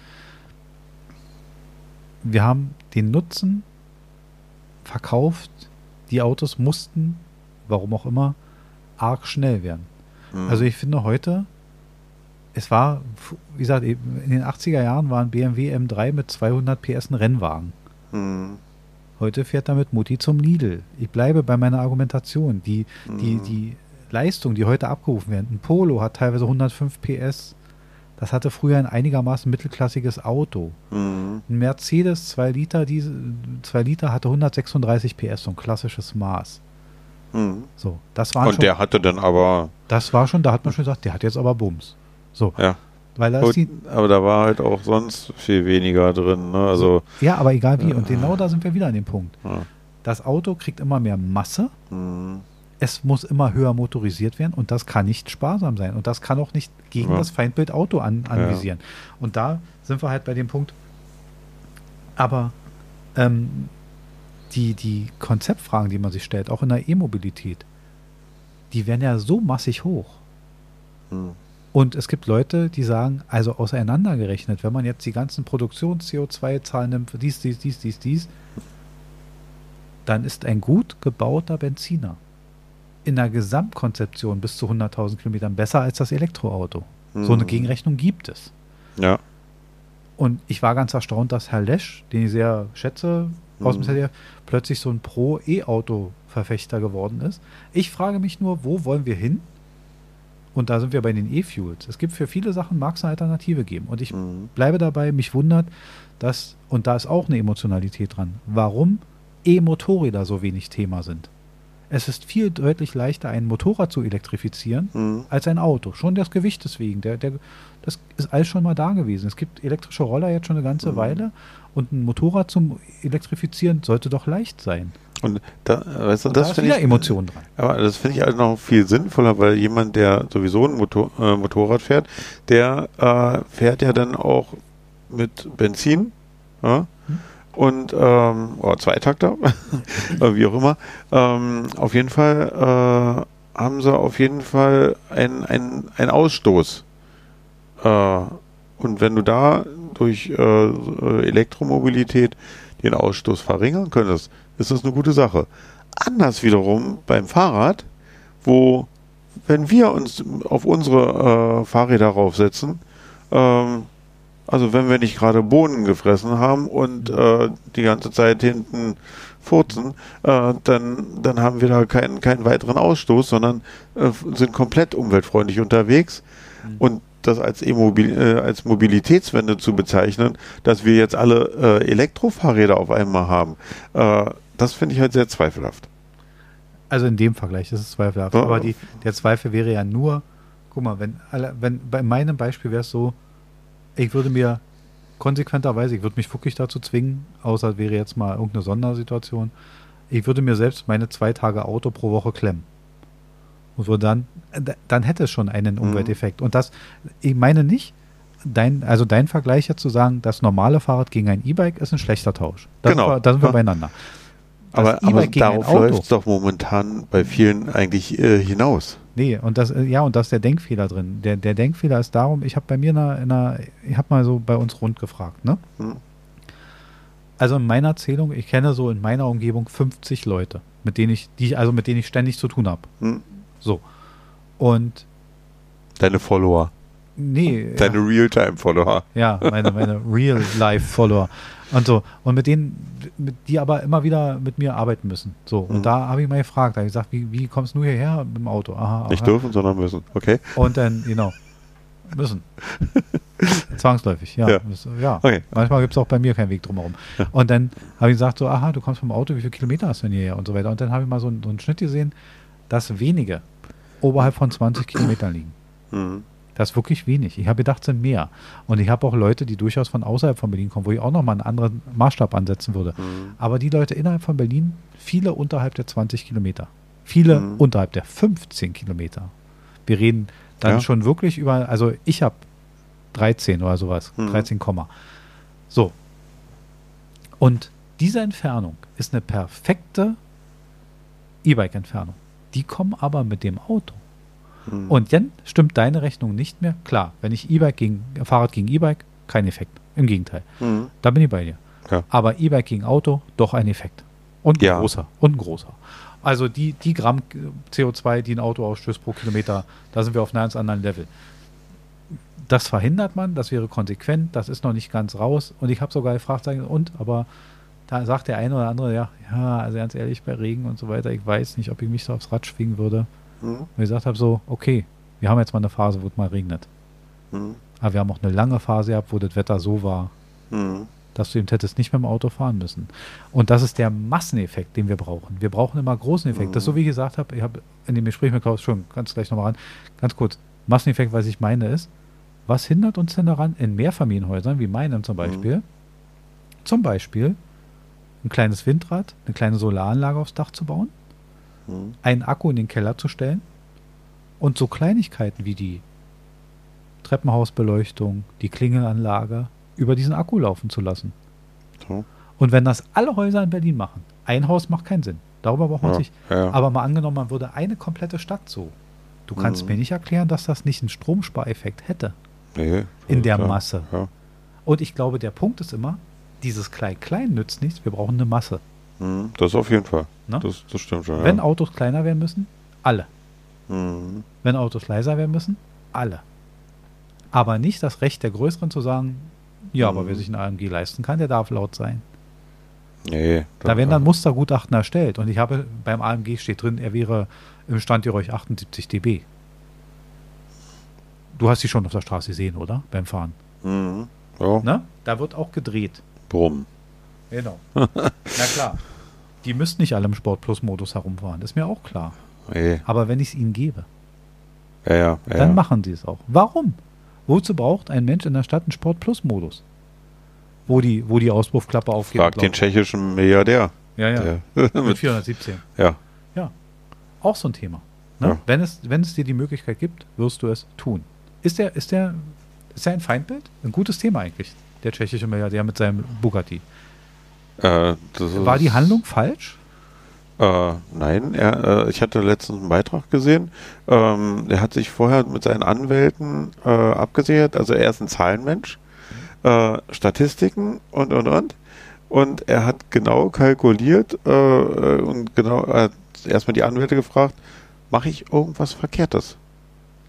[SPEAKER 1] Wir haben den Nutzen verkauft, die Autos mussten, warum auch immer, arg schnell werden.
[SPEAKER 2] Mhm.
[SPEAKER 1] Also ich finde heute, es war, wie gesagt, in den 80er Jahren war ein BMW M3 mit 200 PS ein Rennwagen.
[SPEAKER 2] Mhm.
[SPEAKER 1] Heute fährt damit Mutti zum Lidl. Ich bleibe bei meiner Argumentation. Die, die,
[SPEAKER 2] Mhm.
[SPEAKER 1] die Leistung, die heute abgerufen werden, ein Polo hat teilweise 105 PS. Das hatte früher ein einigermaßen mittelklassiges Auto.
[SPEAKER 2] Mhm.
[SPEAKER 1] Ein Mercedes 2 Liter, diese, 2 Liter hatte 136 PS, so ein klassisches Maß.
[SPEAKER 2] Mhm.
[SPEAKER 1] So, das war
[SPEAKER 2] Und
[SPEAKER 1] schon,
[SPEAKER 2] der hatte dann aber,
[SPEAKER 1] das war schon, da hat man schon gesagt, der hat jetzt aber Bums. So,
[SPEAKER 2] ja.
[SPEAKER 1] weil da die,
[SPEAKER 2] aber da war halt auch sonst viel weniger drin. Ne? Also,
[SPEAKER 1] ja, aber egal wie. Und genau da sind wir wieder an dem Punkt.
[SPEAKER 2] ja.
[SPEAKER 1] Das Auto kriegt immer mehr Masse.
[SPEAKER 2] Mhm.
[SPEAKER 1] Es muss immer höher motorisiert werden und das kann nicht sparsam sein. Und das kann auch nicht gegen
[SPEAKER 2] Ja.
[SPEAKER 1] das Feindbild Auto an, anvisieren. Und da sind wir halt bei dem Punkt. Aber ähm, die, die Konzeptfragen, die man sich stellt, auch in der E-Mobilität, die werden ja so massig hoch.
[SPEAKER 2] Mhm.
[SPEAKER 1] Und es gibt Leute, die sagen, also auseinandergerechnet, wenn man jetzt die ganzen Produktions-CO2-Zahlen nimmt, dies, dies, dies, dies, dies, dann ist ein gut gebauter Benziner in der Gesamtkonzeption bis zu 100.000 Kilometern besser als das Elektroauto. So eine
[SPEAKER 2] Mhm.
[SPEAKER 1] Gegenrechnung gibt es.
[SPEAKER 2] Ja.
[SPEAKER 1] Und ich war ganz erstaunt, dass Herr Lesch, den ich sehr schätze, aus dem
[SPEAKER 2] Mhm.
[SPEAKER 1] ZDF, plötzlich so ein Pro-E-Auto-Verfechter geworden ist. Ich frage mich nur, wo wollen wir hin? Und da sind wir bei den E-Fuels. Es gibt für viele Sachen, mag es eine Alternative geben. Und ich
[SPEAKER 2] Mhm.
[SPEAKER 1] bleibe dabei, mich wundert, dass, und da ist auch eine Emotionalität dran, warum E-Motorräder so wenig Thema sind. Es ist viel deutlich leichter, ein Motorrad zu elektrifizieren,
[SPEAKER 2] Mhm.
[SPEAKER 1] als ein Auto. Schon das Gewicht deswegen. Der, der, das ist alles schon mal da gewesen. Es gibt elektrische Roller jetzt schon eine ganze
[SPEAKER 2] Mhm.
[SPEAKER 1] Weile und ein Motorrad zum Elektrifizieren sollte doch leicht sein.
[SPEAKER 2] Und da, weißt du,
[SPEAKER 1] Und da
[SPEAKER 2] das
[SPEAKER 1] ist
[SPEAKER 2] finde
[SPEAKER 1] wieder
[SPEAKER 2] ich,
[SPEAKER 1] Emotion dran.
[SPEAKER 2] aber das finde ich halt noch viel sinnvoller, weil jemand, der sowieso ein Motor, äh, Motorrad fährt, der äh, fährt ja dann auch mit Benzin, ja? Und ähm, [laughs] oder Zweitakter, wie auch immer. Ähm, auf jeden Fall äh, haben sie auf jeden Fall einen ein Ausstoß. Äh, und wenn du da durch äh, Elektromobilität den Ausstoß verringern könntest, ist das eine gute Sache. Anders wiederum beim Fahrrad, wo, wenn wir uns auf unsere äh, Fahrräder raufsetzen, ähm, also wenn wir nicht gerade Bohnen gefressen haben und äh, die ganze Zeit hinten furzen, äh, dann, dann haben wir da keinen, keinen weiteren Ausstoß, sondern äh, sind komplett umweltfreundlich unterwegs.
[SPEAKER 1] Mhm.
[SPEAKER 2] Und das als, äh, als Mobilitätswende zu bezeichnen, dass wir jetzt alle äh, Elektrofahrräder auf einmal haben, äh, das finde ich halt sehr zweifelhaft.
[SPEAKER 1] Also in dem Vergleich ist es zweifelhaft.
[SPEAKER 2] Ja.
[SPEAKER 1] Aber die, der Zweifel wäre ja nur, guck mal, wenn, alle, wenn bei meinem Beispiel wäre es so, ich würde mir konsequenterweise, ich würde mich wirklich dazu zwingen, außer wäre jetzt mal irgendeine Sondersituation, ich würde mir selbst meine zwei Tage Auto pro Woche klemmen. Und würde dann, dann hätte es schon einen
[SPEAKER 2] Mhm.
[SPEAKER 1] Umwelteffekt. Und das, ich meine nicht, dein, also dein Vergleich jetzt zu sagen, das normale Fahrrad gegen ein E-Bike ist ein schlechter Tausch. Da
[SPEAKER 2] Genau.
[SPEAKER 1] Sind wir, da sind wir
[SPEAKER 2] Ja.
[SPEAKER 1] beieinander.
[SPEAKER 2] Aber, aber darauf läuft es doch momentan bei vielen eigentlich äh, hinaus.
[SPEAKER 1] Nee, und das, äh, ja, und da ist der Denkfehler drin. Der, der Denkfehler ist darum, ich habe bei mir in einer, in einer ich habe mal so bei uns rund gefragt, ne?
[SPEAKER 2] Hm.
[SPEAKER 1] Also in meiner Zählung, ich kenne so in meiner Umgebung 50 Leute, mit denen ich, die, also mit denen ich ständig zu tun habe.
[SPEAKER 2] Hm?
[SPEAKER 1] So. Und
[SPEAKER 2] Deine Follower,
[SPEAKER 1] nee,
[SPEAKER 2] deine Realtime-Follower.
[SPEAKER 1] ja, meine, meine [laughs] Real-Life-Follower. Und so. Und mit denen, mit, die aber immer wieder mit mir arbeiten müssen. So. Und
[SPEAKER 2] Mhm.
[SPEAKER 1] da habe ich mal gefragt, da habe ich gesagt, wie, wie kommst du hierher mit dem Auto? Aha,
[SPEAKER 2] Nicht
[SPEAKER 1] aha.
[SPEAKER 2] dürfen, sondern müssen. Okay?
[SPEAKER 1] Und dann, genau. Müssen. [laughs] Zwangsläufig, ja.
[SPEAKER 2] Ja.
[SPEAKER 1] Ja.
[SPEAKER 2] Okay.
[SPEAKER 1] Manchmal gibt es auch bei mir keinen Weg drumherum. Und dann habe ich gesagt, so, aha, du kommst vom Auto, wie viele Kilometer hast du denn hierher und so weiter. Und dann habe ich mal so, einen- so einen Schnitt gesehen, dass wenige oberhalb von 20 Kilometern liegen.
[SPEAKER 2] Mhm.
[SPEAKER 1] Das ist wirklich wenig. Ich habe gedacht, es sind mehr. Und ich habe auch Leute, die durchaus von außerhalb von Berlin kommen, wo ich auch nochmal einen anderen Maßstab ansetzen würde.
[SPEAKER 2] Mhm.
[SPEAKER 1] Aber die Leute innerhalb von Berlin, viele unterhalb der 20 Kilometer. Viele
[SPEAKER 2] Mhm.
[SPEAKER 1] unterhalb der 15 Kilometer. Wir reden dann
[SPEAKER 2] Ja.
[SPEAKER 1] schon wirklich über, also ich habe 13 oder sowas,
[SPEAKER 2] Mhm.
[SPEAKER 1] 13, Komma. So. Und diese Entfernung ist eine perfekte E-Bike-Entfernung. Die kommen aber mit dem Auto.
[SPEAKER 2] Mhm.
[SPEAKER 1] Und dann stimmt deine Rechnung nicht mehr. Klar, wenn ich E-Bike gegen Fahrrad gegen E-Bike, kein Effekt. Im Gegenteil.
[SPEAKER 2] Mhm.
[SPEAKER 1] Da bin ich bei dir.
[SPEAKER 2] Ja.
[SPEAKER 1] Aber E-Bike gegen Auto, doch ein Effekt. Und ein
[SPEAKER 2] Ja.
[SPEAKER 1] großer. Und ein großer. Also die, die Gramm CO2, die ein Auto ausstößt pro Kilometer, da sind wir auf einem ganz anderen Level. Das verhindert man, das wäre konsequent, das ist noch nicht ganz raus. Und ich habe sogar gefragt, und, aber da sagt der eine oder andere, ja, ja, also ganz ehrlich, bei Regen und so weiter, ich weiß nicht, ob ich mich so aufs Rad schwingen würde.
[SPEAKER 2] Mhm.
[SPEAKER 1] Und ich gesagt habe so, okay, wir haben jetzt mal eine Phase, wo es mal regnet.
[SPEAKER 2] Mhm.
[SPEAKER 1] Aber wir haben auch eine lange Phase gehabt, wo das Wetter so war,
[SPEAKER 2] Mhm.
[SPEAKER 1] dass du eben hättest nicht mit dem Auto fahren müssen. Und das ist der Masseneffekt, den wir brauchen. Wir brauchen immer großen Effekt. Das ist so, wie ich gesagt habe, ich habe in dem Gespräch mit Klaus schon ganz gleich nochmal ran, ganz kurz, Masseneffekt, was ich meine ist, was hindert uns denn daran, in Mehrfamilienhäusern, wie meinem zum Beispiel, mhm. zum Beispiel ein kleines Windrad, eine kleine Solaranlage aufs Dach zu bauen, mhm. einen Akku in den Keller zu stellen und so Kleinigkeiten wie die Treppenhausbeleuchtung, die Klingelanlage über diesen Akku laufen zu lassen. So. Und wenn das alle Häuser in Berlin machen, ein Haus macht keinen Sinn. Darüber braucht man ja, sich. Ja. Aber mal angenommen, man würde eine komplette Stadt so. Du kannst mhm. mir nicht erklären, dass das nicht einen Stromspareffekt hätte. Nee, in der klar. Masse. Ja. Und ich glaube, der Punkt ist immer, dieses Klein-Klein nützt nichts, wir brauchen eine Masse.
[SPEAKER 2] Mhm, das auf jeden Fall. Ne? Das, das, stimmt schon.
[SPEAKER 1] Wenn Autos kleiner werden müssen, alle. Mhm. Wenn Autos leiser werden müssen, alle. Aber nicht das Recht der Größeren zu sagen, ja, aber wer mhm. sich ein AMG leisten kann, der darf laut sein. Nee. Da werden dann Mustergutachten erstellt. Und ich habe beim AMG steht drin, er wäre im Standgeräusch 78 dB. Du hast sie schon auf der Straße gesehen, oder? Beim Fahren. Mhm. Ja. Ne? Da wird auch gedreht.
[SPEAKER 2] Brumm.
[SPEAKER 1] Genau. [laughs] Na klar. Die müssten nicht alle im Sport Plus Modus herumfahren, ist mir auch klar. Nee. Aber wenn ich es ihnen gebe,
[SPEAKER 2] ja, ja,
[SPEAKER 1] ja, dann machen sie es auch. Warum? Wozu braucht ein Mensch in der Stadt einen Sport Plus Modus? Wo die, wo die Auspuffklappe aufgeht.
[SPEAKER 2] Frag den tschechischen Milliardär.
[SPEAKER 1] Ja, ja. [laughs] Mit 417.
[SPEAKER 2] Ja.
[SPEAKER 1] Ja. Auch so ein Thema. Ne? Wenn, es, wenn es dir die Möglichkeit gibt, wirst du es tun. Ist der, ist der, ist der ein Feindbild? Ein gutes Thema eigentlich, der tschechische Milliardär mit seinem Bugatti. Äh, War die Handlung falsch?
[SPEAKER 2] Äh, nein, er, äh, ich hatte letztens einen Beitrag gesehen. Ähm, er hat sich vorher mit seinen Anwälten äh, abgesichert. Also er ist ein Zahlenmensch, äh, Statistiken und und und. Und er hat genau kalkuliert äh, und genau hat erstmal die Anwälte gefragt: Mache ich irgendwas Verkehrtes?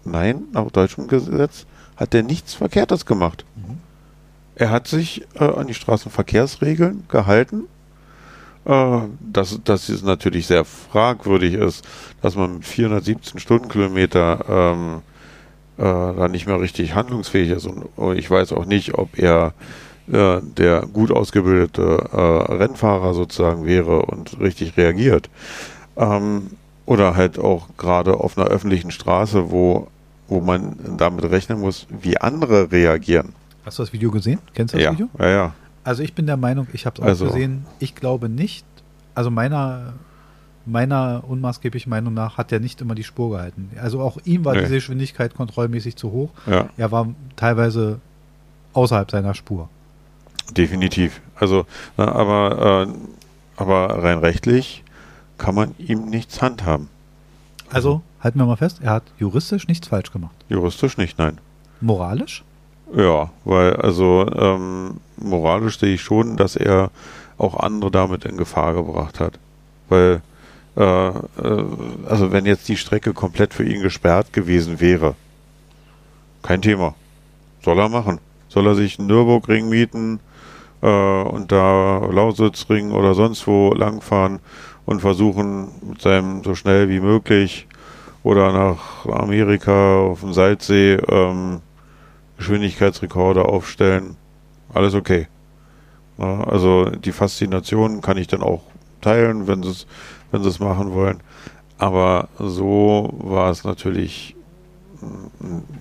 [SPEAKER 2] Nein, nach deutschem Gesetz hat er nichts Verkehrtes gemacht. Mhm. Er hat sich äh, an die Straßenverkehrsregeln gehalten. Äh, dass, dass es natürlich sehr fragwürdig ist, dass man mit 417 Stundenkilometer ähm, äh, da nicht mehr richtig handlungsfähig ist. Und ich weiß auch nicht, ob er äh, der gut ausgebildete äh, Rennfahrer sozusagen wäre und richtig reagiert. Ähm, oder halt auch gerade auf einer öffentlichen Straße, wo wo man damit rechnen muss, wie andere reagieren.
[SPEAKER 1] Hast du das Video gesehen? Kennst du das
[SPEAKER 2] ja,
[SPEAKER 1] Video?
[SPEAKER 2] Ja, ja.
[SPEAKER 1] Also ich bin der Meinung, ich habe es auch also. gesehen. Ich glaube nicht, also meiner, meiner unmaßgeblichen Meinung nach hat er nicht immer die Spur gehalten. Also auch ihm war nee. diese Geschwindigkeit kontrollmäßig zu hoch.
[SPEAKER 2] Ja.
[SPEAKER 1] Er war teilweise außerhalb seiner Spur.
[SPEAKER 2] Definitiv. Also, na, aber, äh, aber rein rechtlich kann man ihm nichts handhaben.
[SPEAKER 1] Also, halten wir mal fest, er hat juristisch nichts falsch gemacht.
[SPEAKER 2] Juristisch nicht, nein.
[SPEAKER 1] Moralisch?
[SPEAKER 2] Ja, weil also ähm, moralisch sehe ich schon, dass er auch andere damit in Gefahr gebracht hat. Weil, äh, äh, also wenn jetzt die Strecke komplett für ihn gesperrt gewesen wäre, kein Thema. Soll er machen. Soll er sich einen Nürburgring mieten äh, und da Lausitzring oder sonst wo langfahren und versuchen mit seinem so schnell wie möglich oder nach Amerika auf dem Salzsee ähm, Geschwindigkeitsrekorde aufstellen. Alles okay. Ja, also die Faszination kann ich dann auch teilen, wenn sie es wenn sie es machen wollen. Aber so war es natürlich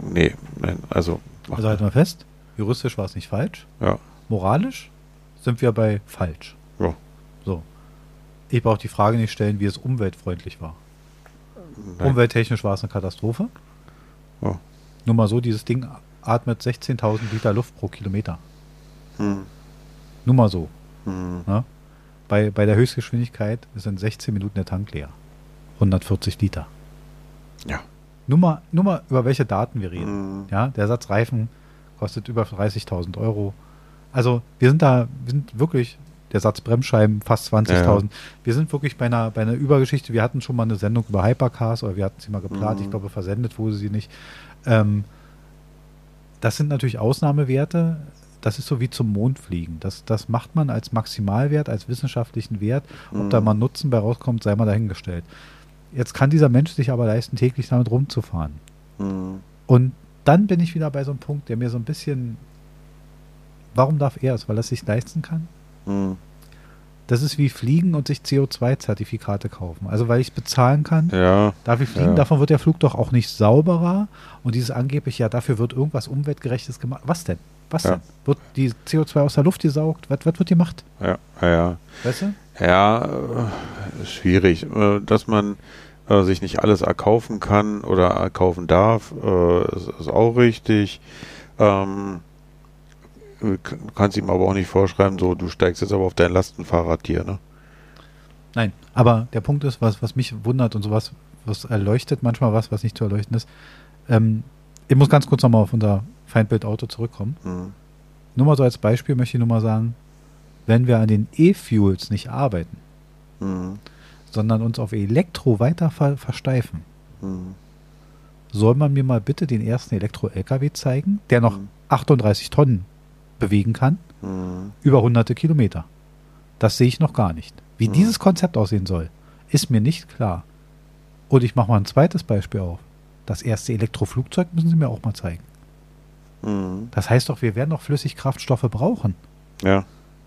[SPEAKER 2] nee, nein, also
[SPEAKER 1] also halt mal fest, juristisch war es nicht falsch.
[SPEAKER 2] Ja.
[SPEAKER 1] Moralisch sind wir bei falsch.
[SPEAKER 2] Ja.
[SPEAKER 1] So. Ich brauche die Frage nicht stellen, wie es umweltfreundlich war. Nein. Umwelttechnisch war es eine Katastrophe.
[SPEAKER 2] Ja.
[SPEAKER 1] Nur mal so, dieses Ding atmet 16.000 Liter Luft pro Kilometer.
[SPEAKER 2] Hm.
[SPEAKER 1] Nur mal so.
[SPEAKER 2] Hm.
[SPEAKER 1] Ja? Bei, bei der Höchstgeschwindigkeit sind 16 Minuten der Tank leer. 140 Liter.
[SPEAKER 2] Ja.
[SPEAKER 1] Nur mal, nur mal über welche Daten wir reden. Hm. Ja, der Satz Reifen kostet über 30.000 Euro. Also wir sind da, wir sind wirklich der Satz Bremsscheiben fast 20.000. Ja. Wir sind wirklich bei einer, bei einer Übergeschichte. Wir hatten schon mal eine Sendung über Hypercars oder wir hatten sie mal geplant. Mhm. Ich glaube, versendet wurde sie nicht. Ähm, das sind natürlich Ausnahmewerte. Das ist so wie zum Mond fliegen. Das, das macht man als Maximalwert, als wissenschaftlichen Wert. Ob mhm. da mal Nutzen bei rauskommt, sei mal dahingestellt. Jetzt kann dieser Mensch sich aber leisten, täglich damit rumzufahren.
[SPEAKER 2] Mhm.
[SPEAKER 1] Und dann bin ich wieder bei so einem Punkt, der mir so ein bisschen Warum darf er es? Weil er es sich leisten kann?
[SPEAKER 2] Hm.
[SPEAKER 1] Das ist wie Fliegen und sich CO2-Zertifikate kaufen. Also weil ich es bezahlen kann,
[SPEAKER 2] Ja,
[SPEAKER 1] darf ich fliegen.
[SPEAKER 2] Ja.
[SPEAKER 1] Davon wird der Flug doch auch nicht sauberer. Und dieses angeblich, ja, dafür wird irgendwas Umweltgerechtes gemacht. Was denn? Was
[SPEAKER 2] Ja.
[SPEAKER 1] denn? Wird die CO2 aus der Luft gesaugt? Was, was wird gemacht?
[SPEAKER 2] ja, ja.
[SPEAKER 1] Weißt du?
[SPEAKER 2] Ja, äh, schwierig. Äh, Dass man äh, sich nicht alles erkaufen kann oder erkaufen darf, ist, ist auch richtig. Ähm, kannst ihm aber auch nicht vorschreiben, so, du steigst jetzt aber auf dein Lastenfahrrad hier, ne?
[SPEAKER 1] Nein, aber der Punkt ist, was, was mich wundert und sowas, was erleuchtet manchmal was, was nicht zu erleuchten ist. Ähm, ich muss ganz kurz nochmal auf unser Feindbild-Auto zurückkommen.
[SPEAKER 2] Hm.
[SPEAKER 1] Nur mal so als Beispiel möchte ich nur mal sagen, wenn wir an den E-Fuels nicht arbeiten,
[SPEAKER 2] Hm.
[SPEAKER 1] sondern uns auf Elektro weiter ver versteifen,
[SPEAKER 2] Hm.
[SPEAKER 1] soll man mir mal bitte den ersten Elektro-LKW zeigen, der noch
[SPEAKER 2] Mhm.
[SPEAKER 1] 38 Tonnen bewegen kann,
[SPEAKER 2] Hm.
[SPEAKER 1] über hunderte Kilometer. Das sehe ich noch gar nicht. Wie
[SPEAKER 2] Mhm.
[SPEAKER 1] dieses Konzept aussehen soll, ist mir nicht klar. Und ich mache mal ein zweites Beispiel auf. Das erste Elektroflugzeug müssen Sie mir auch mal zeigen.
[SPEAKER 2] Hm.
[SPEAKER 1] Das heißt doch, wir werden doch Flüssigkraftstoffe brauchen.
[SPEAKER 2] Ja,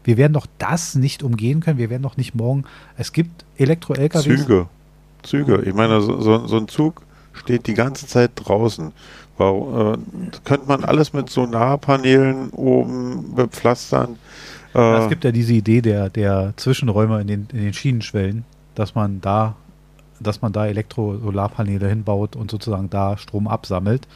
[SPEAKER 1] Wir werden doch das nicht umgehen können. Wir werden doch nicht morgen. Es gibt Elektro-LKWs.
[SPEAKER 2] Züge. Züge. Ich meine, so, so, so ein Zug steht die ganze Zeit draußen. Warum, äh, könnte man alles mit Solarpanelen oben bepflastern? Äh,
[SPEAKER 1] Ja, Es gibt ja diese Idee der, der Zwischenräume in den, in den Schienenschwellen, dass man da, dass man da Elektro-Solarpaneele hinbaut und sozusagen da Strom absammelt.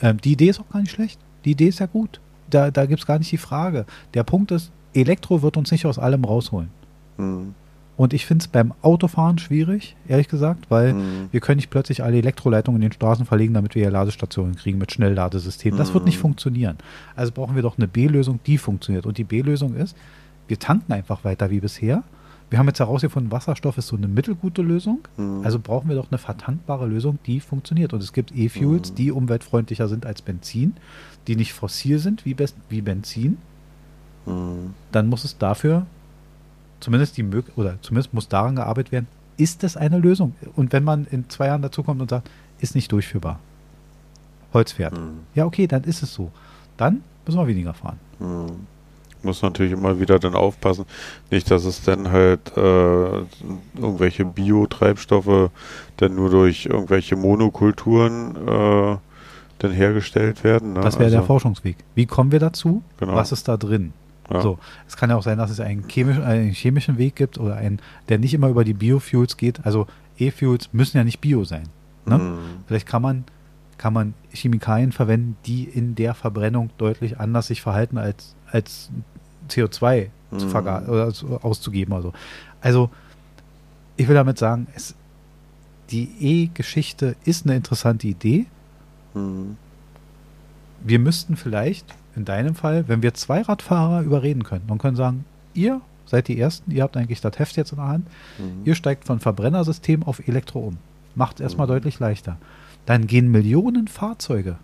[SPEAKER 1] Ähm, die Idee ist auch gar nicht schlecht. Die Idee ist ja gut. Da, da gibt es gar nicht die Frage. Der Punkt ist, Elektro wird uns nicht aus allem rausholen.
[SPEAKER 2] hm,
[SPEAKER 1] Und ich finde es beim Autofahren schwierig, ehrlich gesagt, weil
[SPEAKER 2] hm,
[SPEAKER 1] wir können nicht plötzlich alle Elektroleitungen in den Straßen verlegen, damit wir hier Ladestationen kriegen mit Schnellladesystemen. Das wird nicht
[SPEAKER 2] Mhm.
[SPEAKER 1] funktionieren. Also brauchen wir doch eine B-Lösung, die funktioniert. Und die B-Lösung ist, wir tanken einfach weiter wie bisher. Wir haben jetzt herausgefunden, Wasserstoff ist so eine mittelgute Lösung.
[SPEAKER 2] hm.
[SPEAKER 1] Also brauchen wir doch eine vertankbare Lösung, die funktioniert. Und es gibt E-Fuels,
[SPEAKER 2] Mhm.
[SPEAKER 1] die umweltfreundlicher sind als Benzin, die nicht fossil sind wie, Benzin.
[SPEAKER 2] hm,
[SPEAKER 1] Dann muss es dafür zumindest die Mög oder zumindest muss daran gearbeitet werden, ist das eine Lösung? Und wenn man in zwei Jahren dazukommt und sagt, ist nicht durchführbar. Holzpferd.
[SPEAKER 2] hm,
[SPEAKER 1] Ja, okay, dann ist es so. Dann müssen wir weniger fahren.
[SPEAKER 2] hm. Muss natürlich immer wieder dann aufpassen, nicht, dass es dann halt äh, irgendwelche Biotreibstoffe dann nur durch irgendwelche Monokulturen äh, dann hergestellt werden. Ne?
[SPEAKER 1] Das wäre der
[SPEAKER 2] Also,
[SPEAKER 1] Forschungsweg. Wie kommen wir dazu?
[SPEAKER 2] Genau.
[SPEAKER 1] Was ist da drin?
[SPEAKER 2] Ja.
[SPEAKER 1] So, es kann ja auch sein, dass es einen chemischen, einen chemischen Weg gibt oder einen, der nicht immer über die Biofuels geht. Also E-Fuels müssen ja nicht Bio sein. Ne?
[SPEAKER 2] Hm,
[SPEAKER 1] Vielleicht kann man, kann man Chemikalien verwenden, die in der Verbrennung deutlich anders sich verhalten als, als CO2 zu
[SPEAKER 2] Mhm.
[SPEAKER 1] verga oder zu, auszugeben. Also. also ich will damit sagen, es, die E-Geschichte ist eine interessante Idee.
[SPEAKER 2] hm,
[SPEAKER 1] Wir müssten vielleicht in deinem Fall, wenn wir zwei Radfahrer überreden können und können sagen, ihr seid die Ersten, ihr habt eigentlich das Heft jetzt in der Hand,
[SPEAKER 2] hm.
[SPEAKER 1] Ihr steigt von Verbrennersystem auf Elektro um. Macht es erstmal
[SPEAKER 2] Mhm.
[SPEAKER 1] deutlich leichter. Dann gehen Millionen Fahrzeuge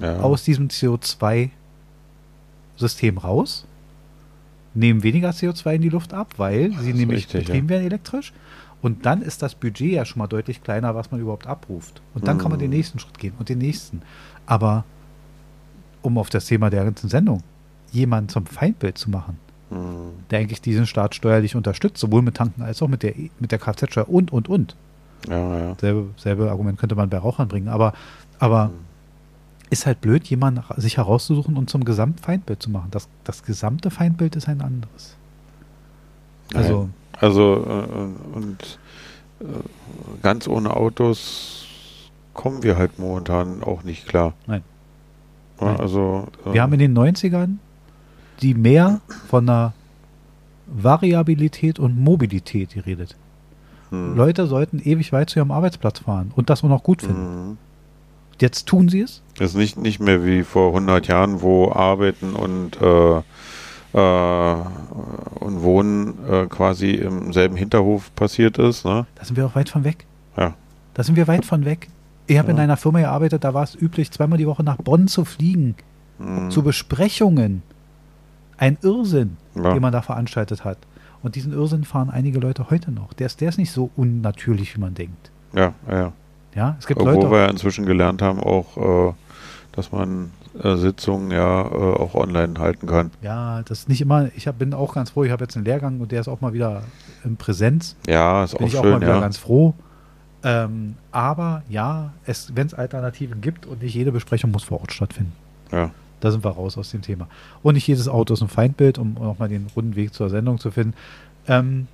[SPEAKER 2] ja.
[SPEAKER 1] aus diesem CO2-System raus, nehmen weniger CO2 in die Luft ab, weil
[SPEAKER 2] Das
[SPEAKER 1] sie nämlich
[SPEAKER 2] richtig,
[SPEAKER 1] betrieben werden elektrisch. Und dann ist das Budget ja schon mal deutlich kleiner, was man überhaupt abruft. Und dann kann man den
[SPEAKER 2] Mhm.
[SPEAKER 1] nächsten Schritt gehen und den nächsten. Aber um auf das Thema der ganzen Sendung, jemanden zum Feindbild zu machen,
[SPEAKER 2] Hm,
[SPEAKER 1] der eigentlich diesen Staat steuerlich unterstützt, sowohl mit Tanken als auch mit der, E- mit der Kfz-Steuer und, und, und.
[SPEAKER 2] ja, ja.
[SPEAKER 1] Selbe, selbe Argument könnte man bei Rauchern bringen, aber, aber
[SPEAKER 2] Hm.
[SPEAKER 1] ist halt blöd, jemanden sich herauszusuchen und zum Gesamtfeindbild zu machen. Das, das gesamte Feindbild ist ein anderes. Also,
[SPEAKER 2] Nein. Also äh, und äh, ganz ohne Autos kommen wir halt momentan auch nicht klar.
[SPEAKER 1] Nein.
[SPEAKER 2] Also äh,
[SPEAKER 1] wir haben in den 90ern die mehr von einer Variabilität und Mobilität geredet.
[SPEAKER 2] hm,
[SPEAKER 1] Leute sollten ewig weit zu ihrem Arbeitsplatz fahren und das auch noch gut finden.
[SPEAKER 2] hm.
[SPEAKER 1] Jetzt tun sie es.
[SPEAKER 2] Das ist nicht, nicht mehr wie vor 100 Jahren, wo Arbeiten und, äh, äh, und Wohnen äh, quasi im selben Hinterhof passiert ist. Ne?
[SPEAKER 1] Da sind wir auch weit von weg.
[SPEAKER 2] Ja.
[SPEAKER 1] Da sind wir weit von weg. Ich habe in
[SPEAKER 2] Ja.
[SPEAKER 1] einer Firma gearbeitet, da war es üblich, zweimal die Woche nach Bonn zu fliegen.
[SPEAKER 2] Hm,
[SPEAKER 1] zu Besprechungen. Ein Irrsinn,
[SPEAKER 2] ja.
[SPEAKER 1] den man da veranstaltet hat. Und diesen Irrsinn fahren einige Leute heute noch. Der ist, der ist nicht so unnatürlich, wie man denkt.
[SPEAKER 2] ja, ja.
[SPEAKER 1] Ja, es gibt
[SPEAKER 2] Obwohl
[SPEAKER 1] Leute.
[SPEAKER 2] wir ja inzwischen gelernt haben, auch, äh, dass man äh, Sitzungen ja äh, auch online halten kann.
[SPEAKER 1] Ja, das ist nicht immer, ich hab, bin auch ganz froh, ich habe jetzt einen Lehrgang und der ist auch mal wieder in Präsenz.
[SPEAKER 2] Ja, ist
[SPEAKER 1] bin
[SPEAKER 2] auch
[SPEAKER 1] ich auch
[SPEAKER 2] schön,
[SPEAKER 1] mal wieder
[SPEAKER 2] ja.
[SPEAKER 1] ganz froh. Ähm, aber ja, wenn es Alternativen gibt und nicht jede Besprechung muss vor Ort stattfinden.
[SPEAKER 2] ja.
[SPEAKER 1] Da sind wir raus aus dem Thema. Und nicht jedes Auto ist ein Feindbild, um nochmal den runden Weg zur Sendung zu finden. Ähm,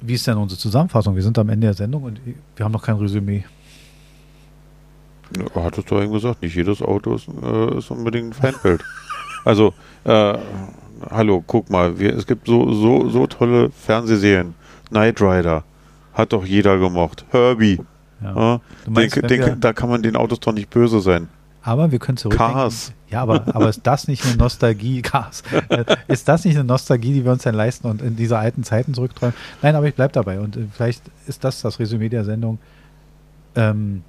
[SPEAKER 1] wie ist denn unsere Zusammenfassung? Wir sind am Ende der Sendung und wir haben noch kein Resümee.
[SPEAKER 2] Hattest du eben gesagt, nicht jedes Auto ist, äh, ist unbedingt ein Feindbild. [laughs] also, äh, hallo, guck mal, wir, es gibt so, so, so tolle Fernsehserien. Knight Rider hat doch jeder gemocht. Herbie.
[SPEAKER 1] Ja. Meinst, wir-
[SPEAKER 2] denke, da kann man den Autos doch nicht böse sein.
[SPEAKER 1] Aber wir können zurückdenken.
[SPEAKER 2] Cars.
[SPEAKER 1] Ja, aber, aber ist das nicht eine Nostalgie, [laughs] Cars? Äh, ist das nicht eine Nostalgie, die wir uns dann leisten und in diese alten Zeiten zurückträumen? Nein, aber ich bleibe dabei und äh, vielleicht ist das das Resümee der Sendung. Ähm,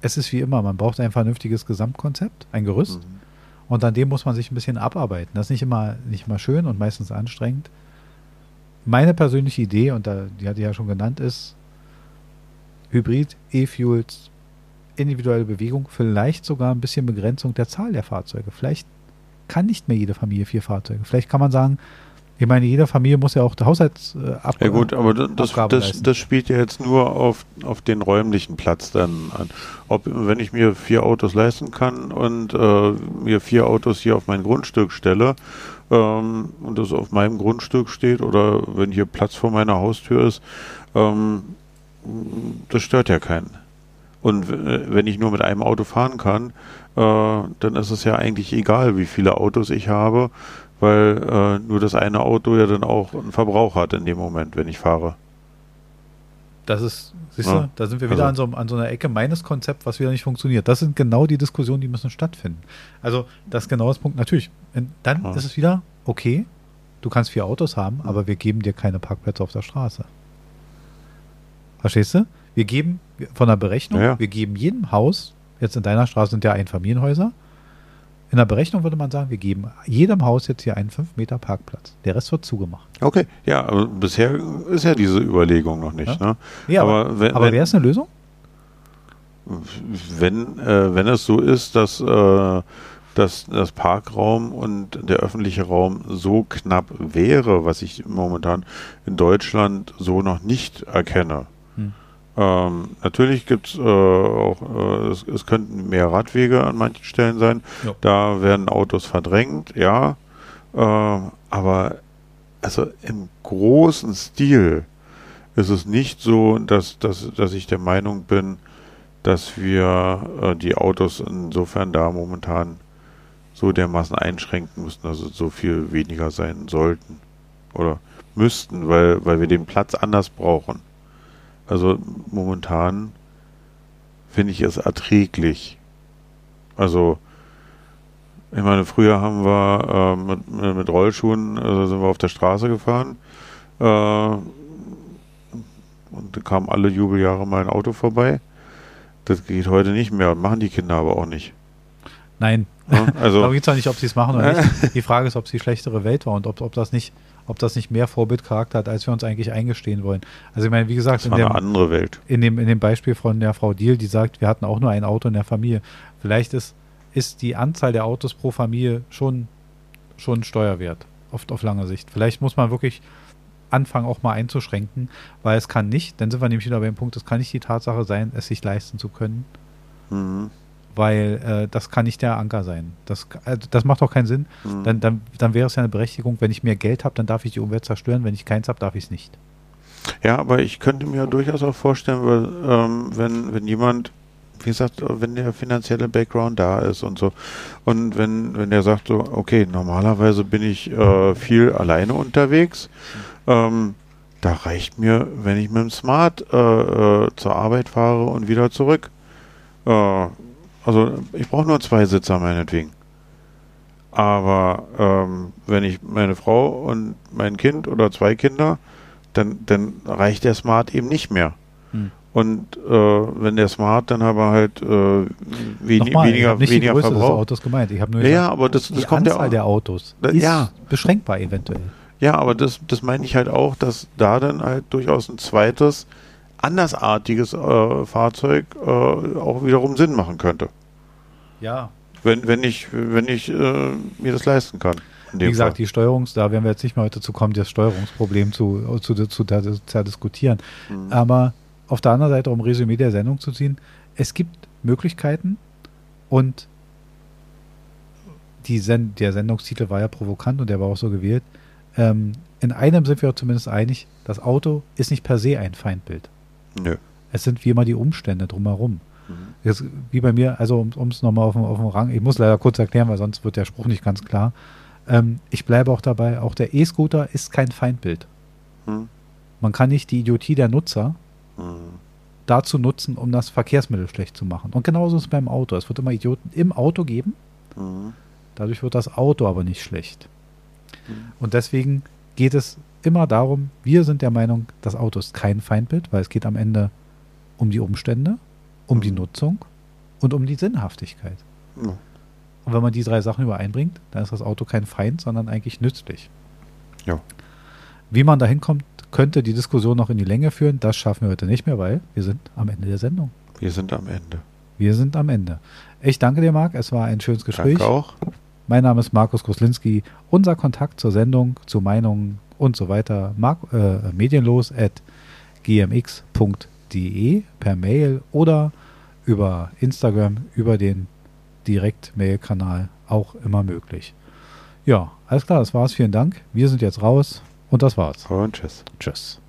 [SPEAKER 1] es ist wie immer, man braucht ein vernünftiges Gesamtkonzept, ein Gerüst
[SPEAKER 2] Mhm.
[SPEAKER 1] und an dem muss man sich ein bisschen abarbeiten. Das ist nicht immer, nicht immer schön und meistens anstrengend. Meine persönliche Idee, und da, die hatte ich ja schon genannt, ist Hybrid, E-Fuels, individuelle Bewegung, vielleicht sogar ein bisschen Begrenzung der Zahl der Fahrzeuge. Vielleicht kann nicht mehr jede Familie vier Fahrzeuge. Vielleicht kann man sagen, ich meine, jede Familie muss ja auch Haushaltsabgaben.
[SPEAKER 2] Ja gut, aber das, das, das, spielt ja jetzt nur auf, auf den räumlichen Platz dann an. Ob, wenn ich mir vier Autos leisten kann und äh, mir vier Autos hier auf mein Grundstück stelle ähm, und das auf meinem Grundstück steht oder wenn hier Platz vor meiner Haustür ist, ähm, das stört ja keinen. Und w- wenn ich nur mit einem Auto fahren kann, äh, dann ist es ja eigentlich egal, wie viele Autos ich habe, weil äh, nur das eine Auto ja dann auch einen Verbrauch hat in dem Moment, wenn ich fahre.
[SPEAKER 1] Das ist, siehst
[SPEAKER 2] Ja.
[SPEAKER 1] du, da sind wir wieder
[SPEAKER 2] Also-
[SPEAKER 1] an, so, an so einer Ecke meines Konzept, was wieder nicht funktioniert. Das sind genau die Diskussionen, die müssen stattfinden. Also, das ist genau das Punkt. Natürlich, dann
[SPEAKER 2] Ja.
[SPEAKER 1] ist es wieder, okay, du kannst vier Autos haben, aber wir geben dir keine Parkplätze auf der Straße. Verstehst du? Wir geben von der Berechnung,
[SPEAKER 2] Ja, ja.
[SPEAKER 1] wir geben jedem Haus, jetzt in deiner Straße sind ja Einfamilienhäuser, in der Berechnung würde man sagen, wir geben jedem Haus jetzt hier einen 5 Meter Parkplatz. Der Rest wird zugemacht.
[SPEAKER 2] Okay, ja, aber bisher ist ja diese Überlegung noch nicht.
[SPEAKER 1] Ja.
[SPEAKER 2] Ne?
[SPEAKER 1] Ja, aber,
[SPEAKER 2] aber wenn,
[SPEAKER 1] aber wäre es eine Lösung?
[SPEAKER 2] wenn, äh, wenn es so ist, dass, äh, dass das Parkraum und der öffentliche Raum so knapp wäre, was ich momentan in Deutschland so noch nicht erkenne.
[SPEAKER 1] Hm.
[SPEAKER 2] Ähm, natürlich gibt es äh, auch, äh, es, es könnten mehr Radwege an manchen Stellen sein.
[SPEAKER 1] Ja.
[SPEAKER 2] Da werden Autos verdrängt, ja. Äh, aber also im großen Stil ist es nicht so, dass, dass, dass ich der Meinung bin, dass wir äh, die Autos insofern da momentan so dermaßen einschränken müssen, dass es so viel weniger sein sollten oder müssten, weil, weil wir den Platz anders brauchen. Also momentan finde ich es erträglich. Also ich meine, früher haben wir äh, mit, mit Rollschuhen, also sind wir auf der Straße gefahren äh, und da kamen alle Jubeljahre mal ein Auto vorbei. Das geht heute nicht mehr und machen die Kinder aber auch nicht.
[SPEAKER 1] Nein.
[SPEAKER 2] Ja, also [laughs]
[SPEAKER 1] Darum geht es auch nicht, ob sie es machen oder nicht. [laughs] Die Frage ist, ob es die schlechtere Welt war und ob, ob, das nicht, ob das nicht mehr Vorbildcharakter hat, als wir uns eigentlich eingestehen wollen. Also ich meine, wie gesagt, in dem,
[SPEAKER 2] andere Welt.
[SPEAKER 1] in, dem, in dem Beispiel von der Frau Diel, die sagt, wir hatten auch nur ein Auto in der Familie. Vielleicht ist, ist die Anzahl der Autos pro Familie schon, schon Steuerwert, oft auf lange Sicht. Vielleicht muss man wirklich anfangen, auch mal einzuschränken, weil es kann nicht, dann sind wir nämlich wieder bei dem Punkt, es kann nicht die Tatsache sein, es sich leisten zu können,
[SPEAKER 2] Mhm.
[SPEAKER 1] Weil äh, das kann nicht der Anker sein. Das, also das macht doch keinen Sinn.
[SPEAKER 2] Mhm.
[SPEAKER 1] Dann, dann, dann wäre es ja eine Berechtigung, wenn ich mehr Geld habe, dann darf ich die Umwelt zerstören, wenn ich keins habe, darf ich es nicht.
[SPEAKER 2] Ja, aber ich könnte mir durchaus auch vorstellen, weil, ähm, wenn, wenn jemand, wie gesagt, wenn der finanzielle Background da ist und so, und wenn, wenn der sagt so, okay, normalerweise bin ich äh, viel alleine unterwegs, ähm, da reicht mir, wenn ich mit dem Smart äh, äh, zur Arbeit fahre und wieder zurück. Also ich brauche nur zwei Sitzer meinetwegen. Aber ähm, wenn ich meine Frau und mein Kind oder zwei Kinder, dann, dann reicht der Smart eben nicht mehr.
[SPEAKER 1] Hm.
[SPEAKER 2] Und äh, wenn der Smart dann aber halt äh, wen,
[SPEAKER 1] Nochmal, ich
[SPEAKER 2] weniger,
[SPEAKER 1] habe nicht die
[SPEAKER 2] weniger
[SPEAKER 1] Größe des
[SPEAKER 2] verbraucht.
[SPEAKER 1] Autos gemeint. Ich habe nur
[SPEAKER 2] Ja,
[SPEAKER 1] gesagt,
[SPEAKER 2] aber das,
[SPEAKER 1] die
[SPEAKER 2] das kommt ja
[SPEAKER 1] Anzahl
[SPEAKER 2] auch.
[SPEAKER 1] der Autos ist
[SPEAKER 2] ja.
[SPEAKER 1] beschränkbar eventuell.
[SPEAKER 2] Ja, aber das, das meine ich halt auch, dass da dann halt durchaus ein zweites, andersartiges äh, Fahrzeug äh, auch wiederum Sinn machen könnte.
[SPEAKER 1] Ja,
[SPEAKER 2] Wenn, wenn ich, wenn ich äh, mir das leisten kann.
[SPEAKER 1] Wie gesagt, Fall. die Steuerungs, da werden wir jetzt nicht mehr heute zu kommen, das Steuerungsproblem zu, zu, zu, zu, zu diskutieren. Mhm. Aber auf der anderen Seite, um Resümee der Sendung zu ziehen, es gibt Möglichkeiten und die Send der Sendungstitel war ja provokant und der war auch so gewählt. Ähm, in einem sind wir zumindest einig, das Auto ist nicht per se ein Feindbild.
[SPEAKER 2] Nö.
[SPEAKER 1] Es sind wie immer die Umstände drumherum. Mhm. Jetzt, wie bei mir, also um es nochmal auf, auf den Rang, ich muss leider kurz erklären, weil sonst wird der Spruch nicht ganz klar. Ähm, ich bleibe auch dabei, auch der E-Scooter ist kein Feindbild. Mhm. Man kann nicht die Idiotie der Nutzer mhm. dazu nutzen, um das Verkehrsmittel schlecht zu machen. Und genauso ist es beim Auto. Es wird immer Idioten im Auto geben. Mhm. Dadurch wird das Auto aber nicht schlecht. Mhm. Und deswegen geht es immer darum, wir sind der Meinung, das Auto ist kein Feindbild, weil es geht am Ende um die Umstände, um die mhm. Nutzung und um die Sinnhaftigkeit. Ja. Und wenn man die drei Sachen übereinbringt, dann ist das Auto kein Feind, sondern eigentlich nützlich.
[SPEAKER 2] Ja.
[SPEAKER 1] Wie man da hinkommt, könnte die Diskussion noch in die Länge führen. Das schaffen wir heute nicht mehr, weil wir sind am Ende der Sendung.
[SPEAKER 2] Wir sind am Ende.
[SPEAKER 1] Wir sind am Ende. Ich danke dir, Marc. Es war ein schönes Gespräch.
[SPEAKER 2] Danke auch.
[SPEAKER 1] Mein Name ist Markus Koslinski. Unser Kontakt zur Sendung, zu Meinungen und so weiter, Mark, äh, medienlos at gmx.de per Mail oder über Instagram, über den Direkt-Mail-Kanal auch immer möglich. Ja, alles klar, das war's. Vielen Dank. Wir sind jetzt raus und das war's.
[SPEAKER 2] Und tschüss.
[SPEAKER 1] Tschüss.